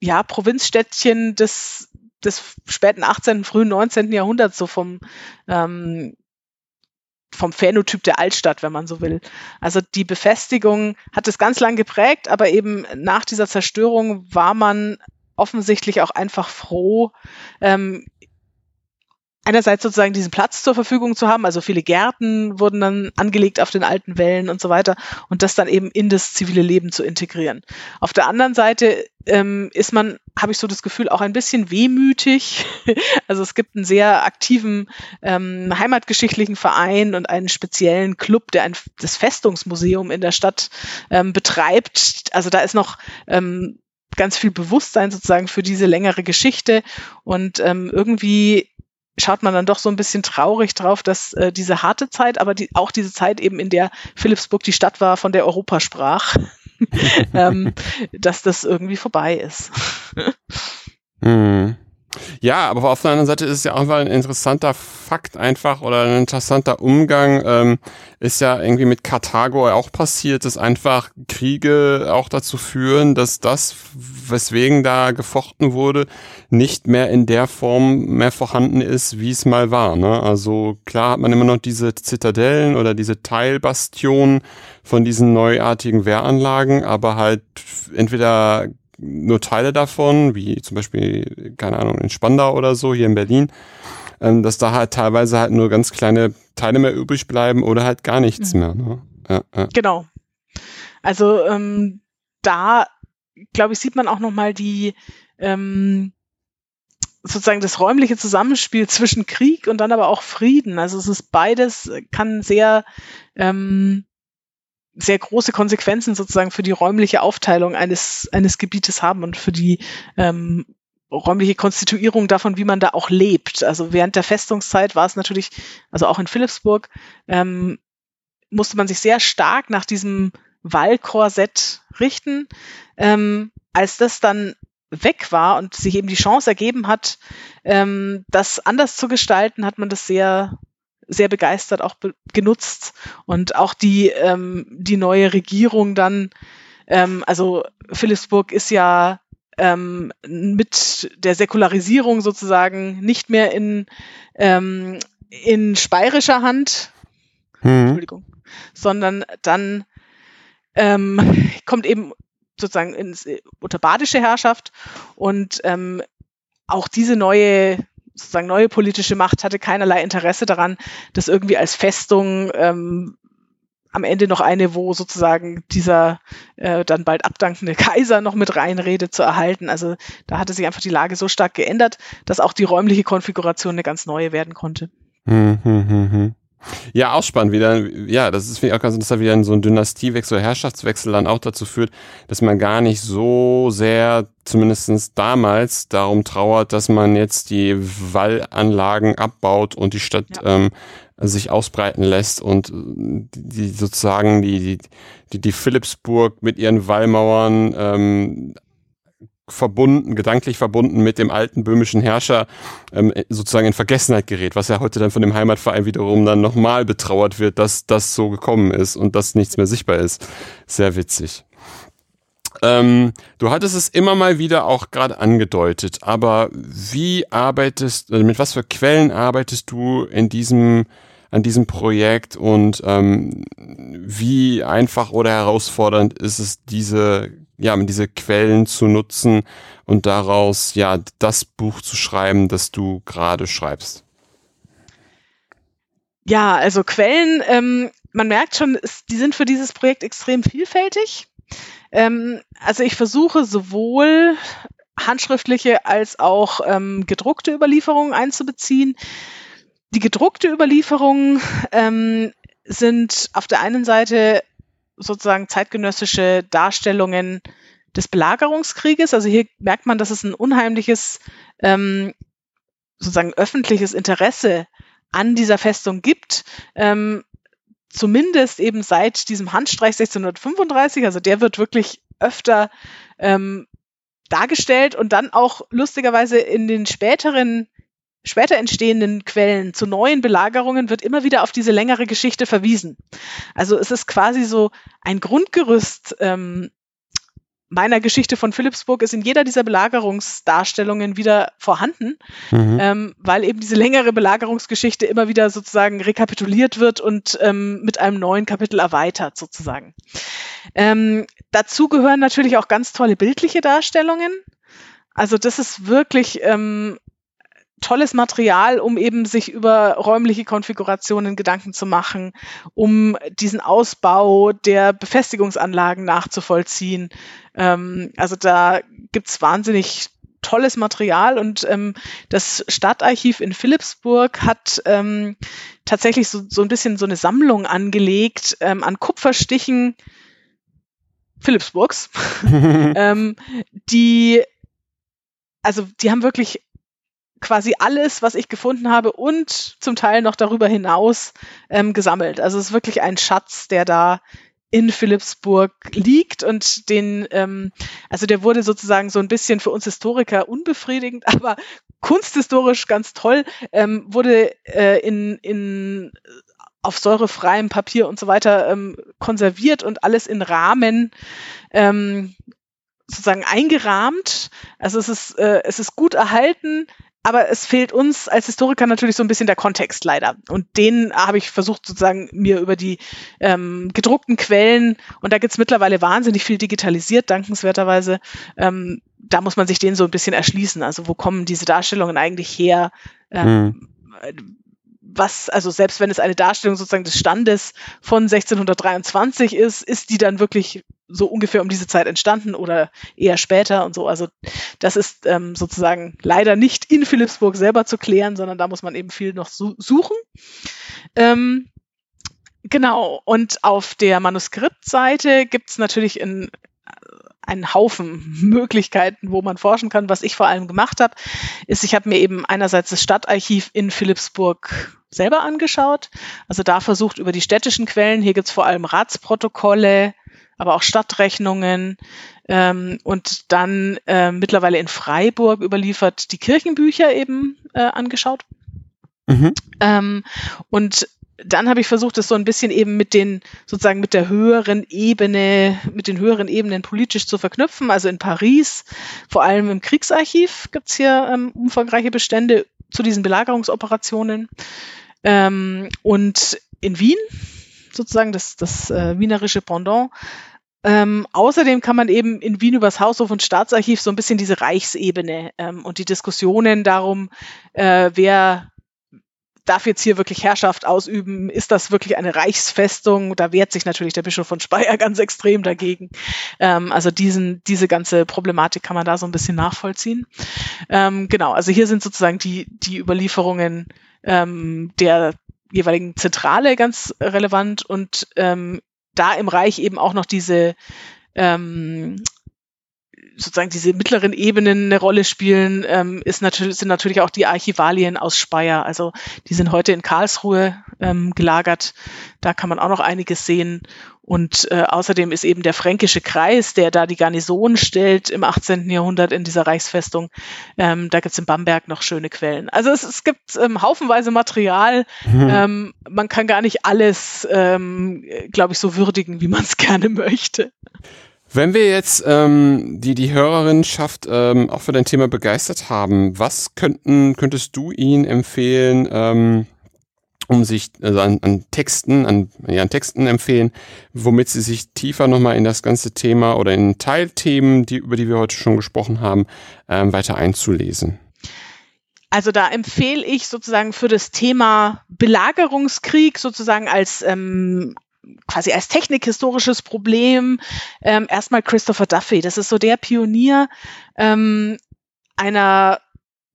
ja, Provinzstädtchen des, des späten 18., frühen 19. Jahrhunderts, so vom, ähm, vom Phänotyp der Altstadt, wenn man so will. Also die Befestigung hat es ganz lang geprägt, aber eben nach dieser Zerstörung war man offensichtlich auch einfach froh, ähm, einerseits sozusagen diesen Platz zur Verfügung zu haben, also viele Gärten wurden dann angelegt auf den alten Wellen und so weiter und das dann eben in das zivile Leben zu integrieren. Auf der anderen Seite ähm, ist man, habe ich so das Gefühl, auch ein bisschen wehmütig. also es gibt einen sehr aktiven ähm, heimatgeschichtlichen Verein und einen speziellen Club, der ein, das Festungsmuseum in der Stadt ähm, betreibt. Also da ist noch ähm, ganz viel Bewusstsein sozusagen für diese längere Geschichte und ähm, irgendwie schaut man dann doch so ein bisschen traurig drauf, dass äh, diese harte Zeit, aber die, auch diese Zeit eben, in der Philipsburg die Stadt war, von der Europa sprach, ähm, dass das irgendwie vorbei ist. hm. Ja, aber auf der anderen Seite ist es ja auch ein interessanter Fakt einfach oder ein interessanter Umgang ähm, ist ja irgendwie mit Karthago auch passiert, dass einfach Kriege auch dazu führen, dass das, weswegen da gefochten wurde, nicht mehr in der Form mehr vorhanden ist, wie es mal war. Ne? Also klar hat man immer noch diese Zitadellen oder diese Teilbastionen von diesen neuartigen Wehranlagen, aber halt entweder nur Teile davon, wie zum Beispiel, keine Ahnung, in Spandau oder so, hier in Berlin, ähm, dass da halt teilweise halt nur ganz kleine Teile mehr übrig bleiben oder halt gar nichts mhm. mehr. Ne? Ja, ja. Genau. Also ähm, da, glaube ich, sieht man auch nochmal die ähm, sozusagen das räumliche Zusammenspiel zwischen Krieg und dann aber auch Frieden. Also es ist beides, kann sehr ähm, sehr große Konsequenzen sozusagen für die räumliche Aufteilung eines, eines Gebietes haben und für die ähm, räumliche Konstituierung davon, wie man da auch lebt. Also während der Festungszeit war es natürlich, also auch in Philipsburg, ähm, musste man sich sehr stark nach diesem Wallkorsett richten. Ähm, als das dann weg war und sich eben die Chance ergeben hat, ähm, das anders zu gestalten, hat man das sehr sehr begeistert auch be genutzt. Und auch die, ähm, die neue Regierung dann, ähm, also Philipsburg ist ja ähm, mit der Säkularisierung sozusagen nicht mehr in, ähm, in speyerischer Hand, mhm. Entschuldigung, sondern dann ähm, kommt eben sozusagen ins, unter badische Herrschaft und ähm, auch diese neue sozusagen neue politische Macht hatte keinerlei Interesse daran, das irgendwie als Festung ähm, am Ende noch eine, wo sozusagen dieser äh, dann bald abdankende Kaiser noch mit reinredet, zu erhalten. Also da hatte sich einfach die Lage so stark geändert, dass auch die räumliche Konfiguration eine ganz neue werden konnte. Hm, hm, hm, hm. Ja, auch spannend, wieder, ja, das ist auch ganz interessant, wie dann so ein Dynastiewechsel, Herrschaftswechsel dann auch dazu führt, dass man gar nicht so sehr, zumindestens damals, darum trauert, dass man jetzt die Wallanlagen abbaut und die Stadt ja. ähm, sich ausbreiten lässt und die sozusagen die, die, die, die Philipsburg mit ihren Wallmauern ähm, verbunden, gedanklich verbunden mit dem alten böhmischen Herrscher ähm, sozusagen in Vergessenheit gerät, was ja heute dann von dem Heimatverein wiederum dann nochmal betrauert wird, dass das so gekommen ist und dass nichts mehr sichtbar ist. Sehr witzig. Ähm, du hattest es immer mal wieder auch gerade angedeutet, aber wie arbeitest, also mit was für Quellen arbeitest du in diesem an diesem Projekt und ähm, wie einfach oder herausfordernd ist es, diese ja, diese Quellen zu nutzen und daraus ja das Buch zu schreiben, das du gerade schreibst? Ja, also Quellen, ähm, man merkt schon, die sind für dieses Projekt extrem vielfältig. Ähm, also ich versuche sowohl handschriftliche als auch ähm, gedruckte Überlieferungen einzubeziehen. Die gedruckte Überlieferungen ähm, sind auf der einen Seite sozusagen zeitgenössische Darstellungen des Belagerungskrieges. Also hier merkt man, dass es ein unheimliches ähm, sozusagen öffentliches Interesse an dieser Festung gibt. Ähm, zumindest eben seit diesem Handstreich 1635. Also der wird wirklich öfter ähm, dargestellt und dann auch lustigerweise in den späteren später entstehenden Quellen zu neuen Belagerungen wird immer wieder auf diese längere Geschichte verwiesen. Also es ist quasi so ein Grundgerüst ähm, meiner Geschichte von Philipsburg ist in jeder dieser Belagerungsdarstellungen wieder vorhanden, mhm. ähm, weil eben diese längere Belagerungsgeschichte immer wieder sozusagen rekapituliert wird und ähm, mit einem neuen Kapitel erweitert sozusagen. Ähm, dazu gehören natürlich auch ganz tolle bildliche Darstellungen. Also das ist wirklich ähm, tolles Material, um eben sich über räumliche Konfigurationen Gedanken zu machen, um diesen Ausbau der Befestigungsanlagen nachzuvollziehen. Ähm, also da gibt's wahnsinnig tolles Material und ähm, das Stadtarchiv in Philipsburg hat ähm, tatsächlich so, so ein bisschen so eine Sammlung angelegt ähm, an Kupferstichen Philipsburgs, ähm, die also die haben wirklich quasi alles, was ich gefunden habe und zum Teil noch darüber hinaus ähm, gesammelt. Also es ist wirklich ein Schatz, der da in Philipsburg liegt und den, ähm, also der wurde sozusagen so ein bisschen für uns Historiker unbefriedigend, aber kunsthistorisch ganz toll, ähm, wurde äh, in, in auf säurefreiem Papier und so weiter ähm, konserviert und alles in Rahmen ähm, sozusagen eingerahmt. Also es ist, äh, es ist gut erhalten, aber es fehlt uns als Historiker natürlich so ein bisschen der Kontext leider. Und den habe ich versucht sozusagen mir über die ähm, gedruckten Quellen, und da gibt's mittlerweile wahnsinnig viel digitalisiert, dankenswerterweise, ähm, da muss man sich den so ein bisschen erschließen. Also wo kommen diese Darstellungen eigentlich her? Ähm, mhm. Was, also selbst wenn es eine Darstellung sozusagen des Standes von 1623 ist, ist die dann wirklich so ungefähr um diese Zeit entstanden oder eher später und so. Also das ist ähm, sozusagen leider nicht in Philipsburg selber zu klären, sondern da muss man eben viel noch su suchen. Ähm, genau, und auf der Manuskriptseite gibt es natürlich in, äh, einen Haufen Möglichkeiten, wo man forschen kann. Was ich vor allem gemacht habe, ist, ich habe mir eben einerseits das Stadtarchiv in Philipsburg selber angeschaut. Also da versucht über die städtischen Quellen, hier gibt's vor allem Ratsprotokolle, aber auch Stadtrechnungen ähm, und dann äh, mittlerweile in Freiburg überliefert die Kirchenbücher eben äh, angeschaut. Mhm. Ähm, und dann habe ich versucht, das so ein bisschen eben mit den, sozusagen mit der höheren Ebene, mit den höheren Ebenen politisch zu verknüpfen. Also in Paris, vor allem im Kriegsarchiv, gibt's hier ähm, umfangreiche Bestände zu diesen Belagerungsoperationen. Ähm, und in Wien sozusagen das, das äh, wienerische Pendant. Ähm, außerdem kann man eben in Wien übers Haushof und Staatsarchiv so ein bisschen diese Reichsebene ähm, und die Diskussionen darum, äh, wer darf jetzt hier wirklich Herrschaft ausüben? Ist das wirklich eine Reichsfestung? Da wehrt sich natürlich der Bischof von Speyer ganz extrem dagegen. Ähm, also diesen, diese ganze Problematik kann man da so ein bisschen nachvollziehen. Ähm, genau, also hier sind sozusagen die, die Überlieferungen ähm, der jeweiligen Zentrale ganz relevant und ähm, da im Reich eben auch noch diese ähm, sozusagen diese mittleren Ebenen eine Rolle spielen, ähm, ist natürlich, sind natürlich auch die Archivalien aus Speyer. Also die sind heute in Karlsruhe ähm, gelagert. Da kann man auch noch einiges sehen. Und äh, außerdem ist eben der fränkische Kreis, der da die Garnison stellt im 18. Jahrhundert in dieser Reichsfestung. Ähm, da gibt's in Bamberg noch schöne Quellen. Also es, es gibt ähm, haufenweise Material. Mhm. Ähm, man kann gar nicht alles, ähm, glaube ich, so würdigen, wie man es gerne möchte. Wenn wir jetzt ähm, die, die Hörerinnenschaft ähm, auch für dein Thema begeistert haben, was könnten, könntest du ihnen empfehlen, ähm, um sich also an, an Texten, an, ja, an Texten empfehlen, womit sie sich tiefer nochmal in das ganze Thema oder in Teilthemen, die, über die wir heute schon gesprochen haben, ähm, weiter einzulesen? Also da empfehle ich sozusagen für das Thema Belagerungskrieg sozusagen als ähm, quasi als technikhistorisches Problem ähm, erstmal Christopher Duffy. Das ist so der Pionier ähm, einer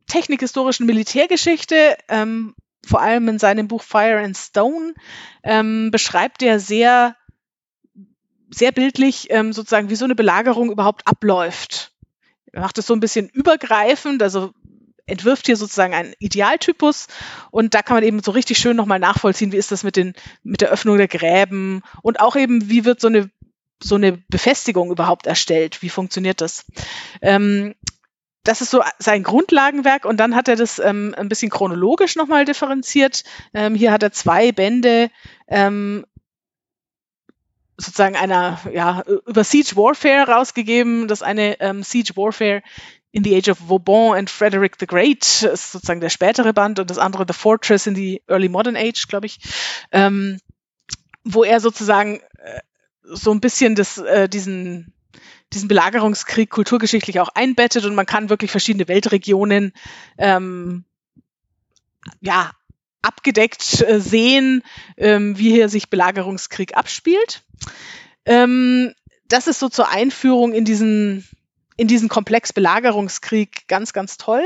technikhistorischen Militärgeschichte. Ähm, vor allem in seinem Buch Fire and Stone ähm, beschreibt er sehr sehr bildlich ähm, sozusagen, wie so eine Belagerung überhaupt abläuft. Er macht es so ein bisschen übergreifend, also entwirft hier sozusagen einen Idealtypus und da kann man eben so richtig schön nochmal nachvollziehen, wie ist das mit den, mit der Öffnung der Gräben und auch eben, wie wird so eine, so eine Befestigung überhaupt erstellt? Wie funktioniert das? Ähm, das ist so sein Grundlagenwerk und dann hat er das ähm, ein bisschen chronologisch nochmal differenziert. Ähm, hier hat er zwei Bände ähm, sozusagen einer, ja, über Siege Warfare rausgegeben. Das eine ähm, Siege Warfare in the Age of Vauban and Frederick the Great, ist sozusagen der spätere Band, und das andere The Fortress in the Early Modern Age, glaube ich, ähm, wo er sozusagen äh, so ein bisschen das, äh, diesen, diesen Belagerungskrieg kulturgeschichtlich auch einbettet und man kann wirklich verschiedene Weltregionen ähm, ja, abgedeckt äh, sehen, ähm, wie hier sich Belagerungskrieg abspielt. Ähm, das ist so zur Einführung in diesen in diesen Komplex Belagerungskrieg ganz, ganz toll.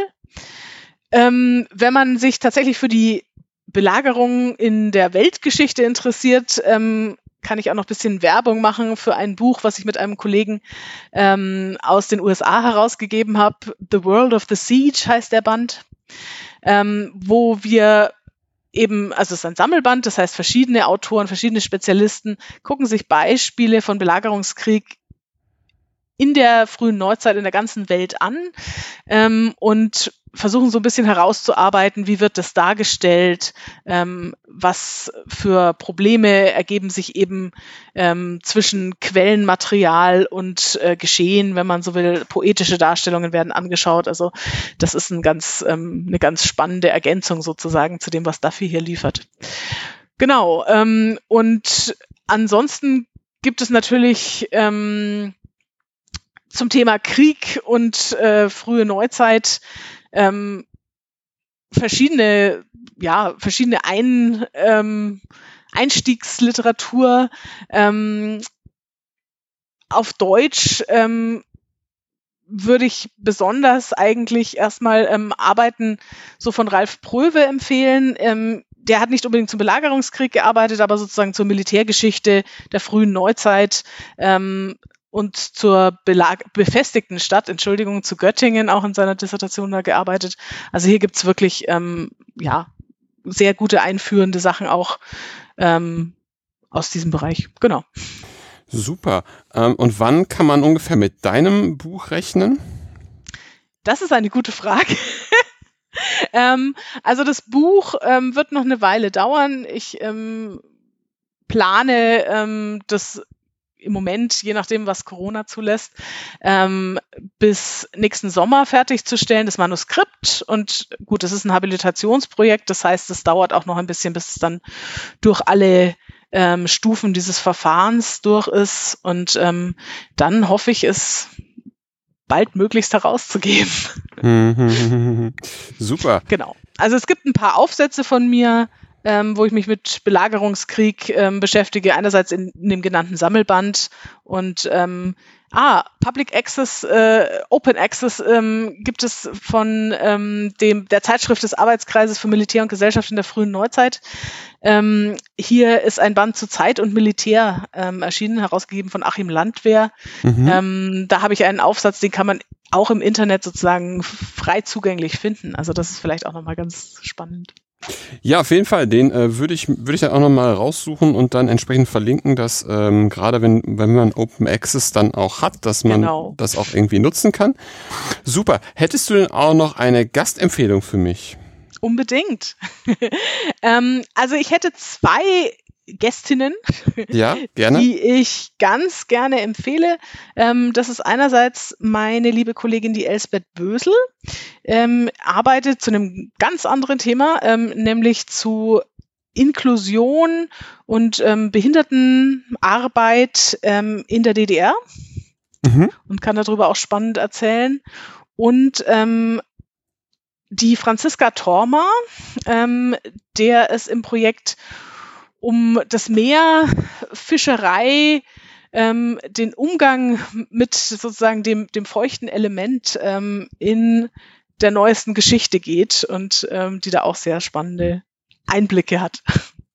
Ähm, wenn man sich tatsächlich für die Belagerung in der Weltgeschichte interessiert, ähm, kann ich auch noch ein bisschen Werbung machen für ein Buch, was ich mit einem Kollegen ähm, aus den USA herausgegeben habe. The World of the Siege heißt der Band, ähm, wo wir eben, also es ist ein Sammelband, das heißt verschiedene Autoren, verschiedene Spezialisten gucken sich Beispiele von Belagerungskrieg in der frühen Neuzeit in der ganzen Welt an ähm, und versuchen so ein bisschen herauszuarbeiten, wie wird das dargestellt, ähm, was für Probleme ergeben sich eben ähm, zwischen Quellenmaterial und äh, Geschehen, wenn man so will, poetische Darstellungen werden angeschaut. Also das ist ein ganz, ähm, eine ganz spannende Ergänzung sozusagen zu dem, was Duffy hier liefert. Genau. Ähm, und ansonsten gibt es natürlich ähm, zum Thema Krieg und äh, frühe Neuzeit ähm, verschiedene, ja, verschiedene Ein, ähm, Einstiegsliteratur ähm, auf Deutsch ähm, würde ich besonders eigentlich erstmal ähm, Arbeiten so von Ralf Pröwe empfehlen. Ähm, der hat nicht unbedingt zum Belagerungskrieg gearbeitet, aber sozusagen zur Militärgeschichte der frühen Neuzeit. Ähm, und zur Belag befestigten Stadt, Entschuldigung, zu Göttingen auch in seiner Dissertation da gearbeitet. Also hier gibt's wirklich ähm, ja sehr gute einführende Sachen auch ähm, aus diesem Bereich. Genau. Super. Ähm, und wann kann man ungefähr mit deinem Buch rechnen? Das ist eine gute Frage. ähm, also das Buch ähm, wird noch eine Weile dauern. Ich ähm, plane ähm, das im Moment, je nachdem, was Corona zulässt, ähm, bis nächsten Sommer fertigzustellen, das Manuskript. Und gut, das ist ein Habilitationsprojekt, das heißt, es dauert auch noch ein bisschen, bis es dann durch alle ähm, Stufen dieses Verfahrens durch ist. Und ähm, dann hoffe ich, es bald möglichst herauszugeben. Super. Genau. Also es gibt ein paar Aufsätze von mir, ähm, wo ich mich mit Belagerungskrieg ähm, beschäftige. Einerseits in, in, dem genannten Sammelband und ähm, Ah, Public Access, äh, Open Access ähm, gibt es von ähm, dem der Zeitschrift des Arbeitskreises für Militär und Gesellschaft in der frühen Neuzeit. Ähm, hier ist ein Band zu Zeit und Militär erschienen, herausgegeben von Achim Landwehr. Mhm. Da habe ich einen Aufsatz, den kann man auch im Internet sozusagen frei zugänglich finden. Also das ist vielleicht auch nochmal ganz spannend. Ja, auf jeden Fall. Den äh, würde ich würde ich dann auch nochmal raussuchen und dann entsprechend verlinken, dass ähm, gerade wenn wenn man Open Access dann auch hat, dass man genau. das auch irgendwie nutzen kann. Super. Hättest du denn auch noch eine Gastempfehlung für mich? Unbedingt. ähm, also ich hätte zwei Gästinnen, ja, gerne. die ich ganz gerne empfehle. Ähm, das ist einerseits meine liebe Kollegin, die Elsbeth Bösel, ähm, arbeitet zu einem ganz anderen Thema, ähm, nämlich zu Inklusion und ähm, Behindertenarbeit ähm, in der DDR mhm. und kann darüber auch spannend erzählen. Und ähm, die Franziska Torma, ähm, der es im Projekt um das Meer, Fischerei, ähm, den Umgang mit sozusagen dem, dem feuchten Element ähm, in der neuesten Geschichte geht und ähm, die da auch sehr spannende Einblicke hat.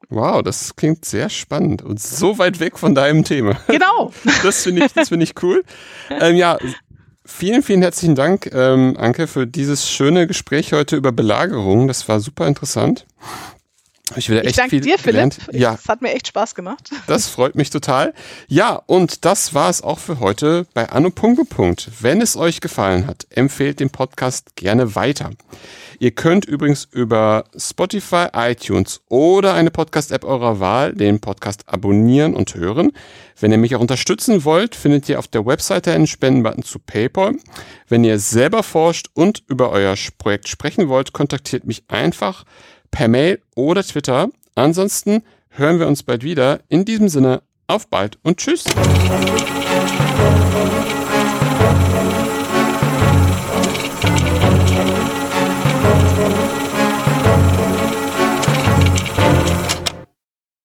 Wow, das klingt sehr spannend und so weit weg von deinem Thema. Genau. Das finde ich, das finde ich cool. Ähm, ja, vielen, vielen herzlichen Dank, ähm, Anke, für dieses schöne Gespräch heute über Belagerung. Das war super interessant. Ich, ich danke dir, Philipp. Ja. Es hat mir echt Spaß gemacht. Das freut mich total. Ja, und das war es auch für heute bei Anno Punkt. Wenn es euch gefallen hat, empfehlt den Podcast gerne weiter. Ihr könnt übrigens über Spotify, iTunes oder eine Podcast-App eurer Wahl den Podcast abonnieren und hören. Wenn ihr mich auch unterstützen wollt, findet ihr auf der Webseite einen Spendenbutton zu PayPal. Wenn ihr selber forscht und über euer Projekt sprechen wollt, kontaktiert mich einfach per Mail oder Twitter. Ansonsten hören wir uns bald wieder. In diesem Sinne, auf bald und tschüss.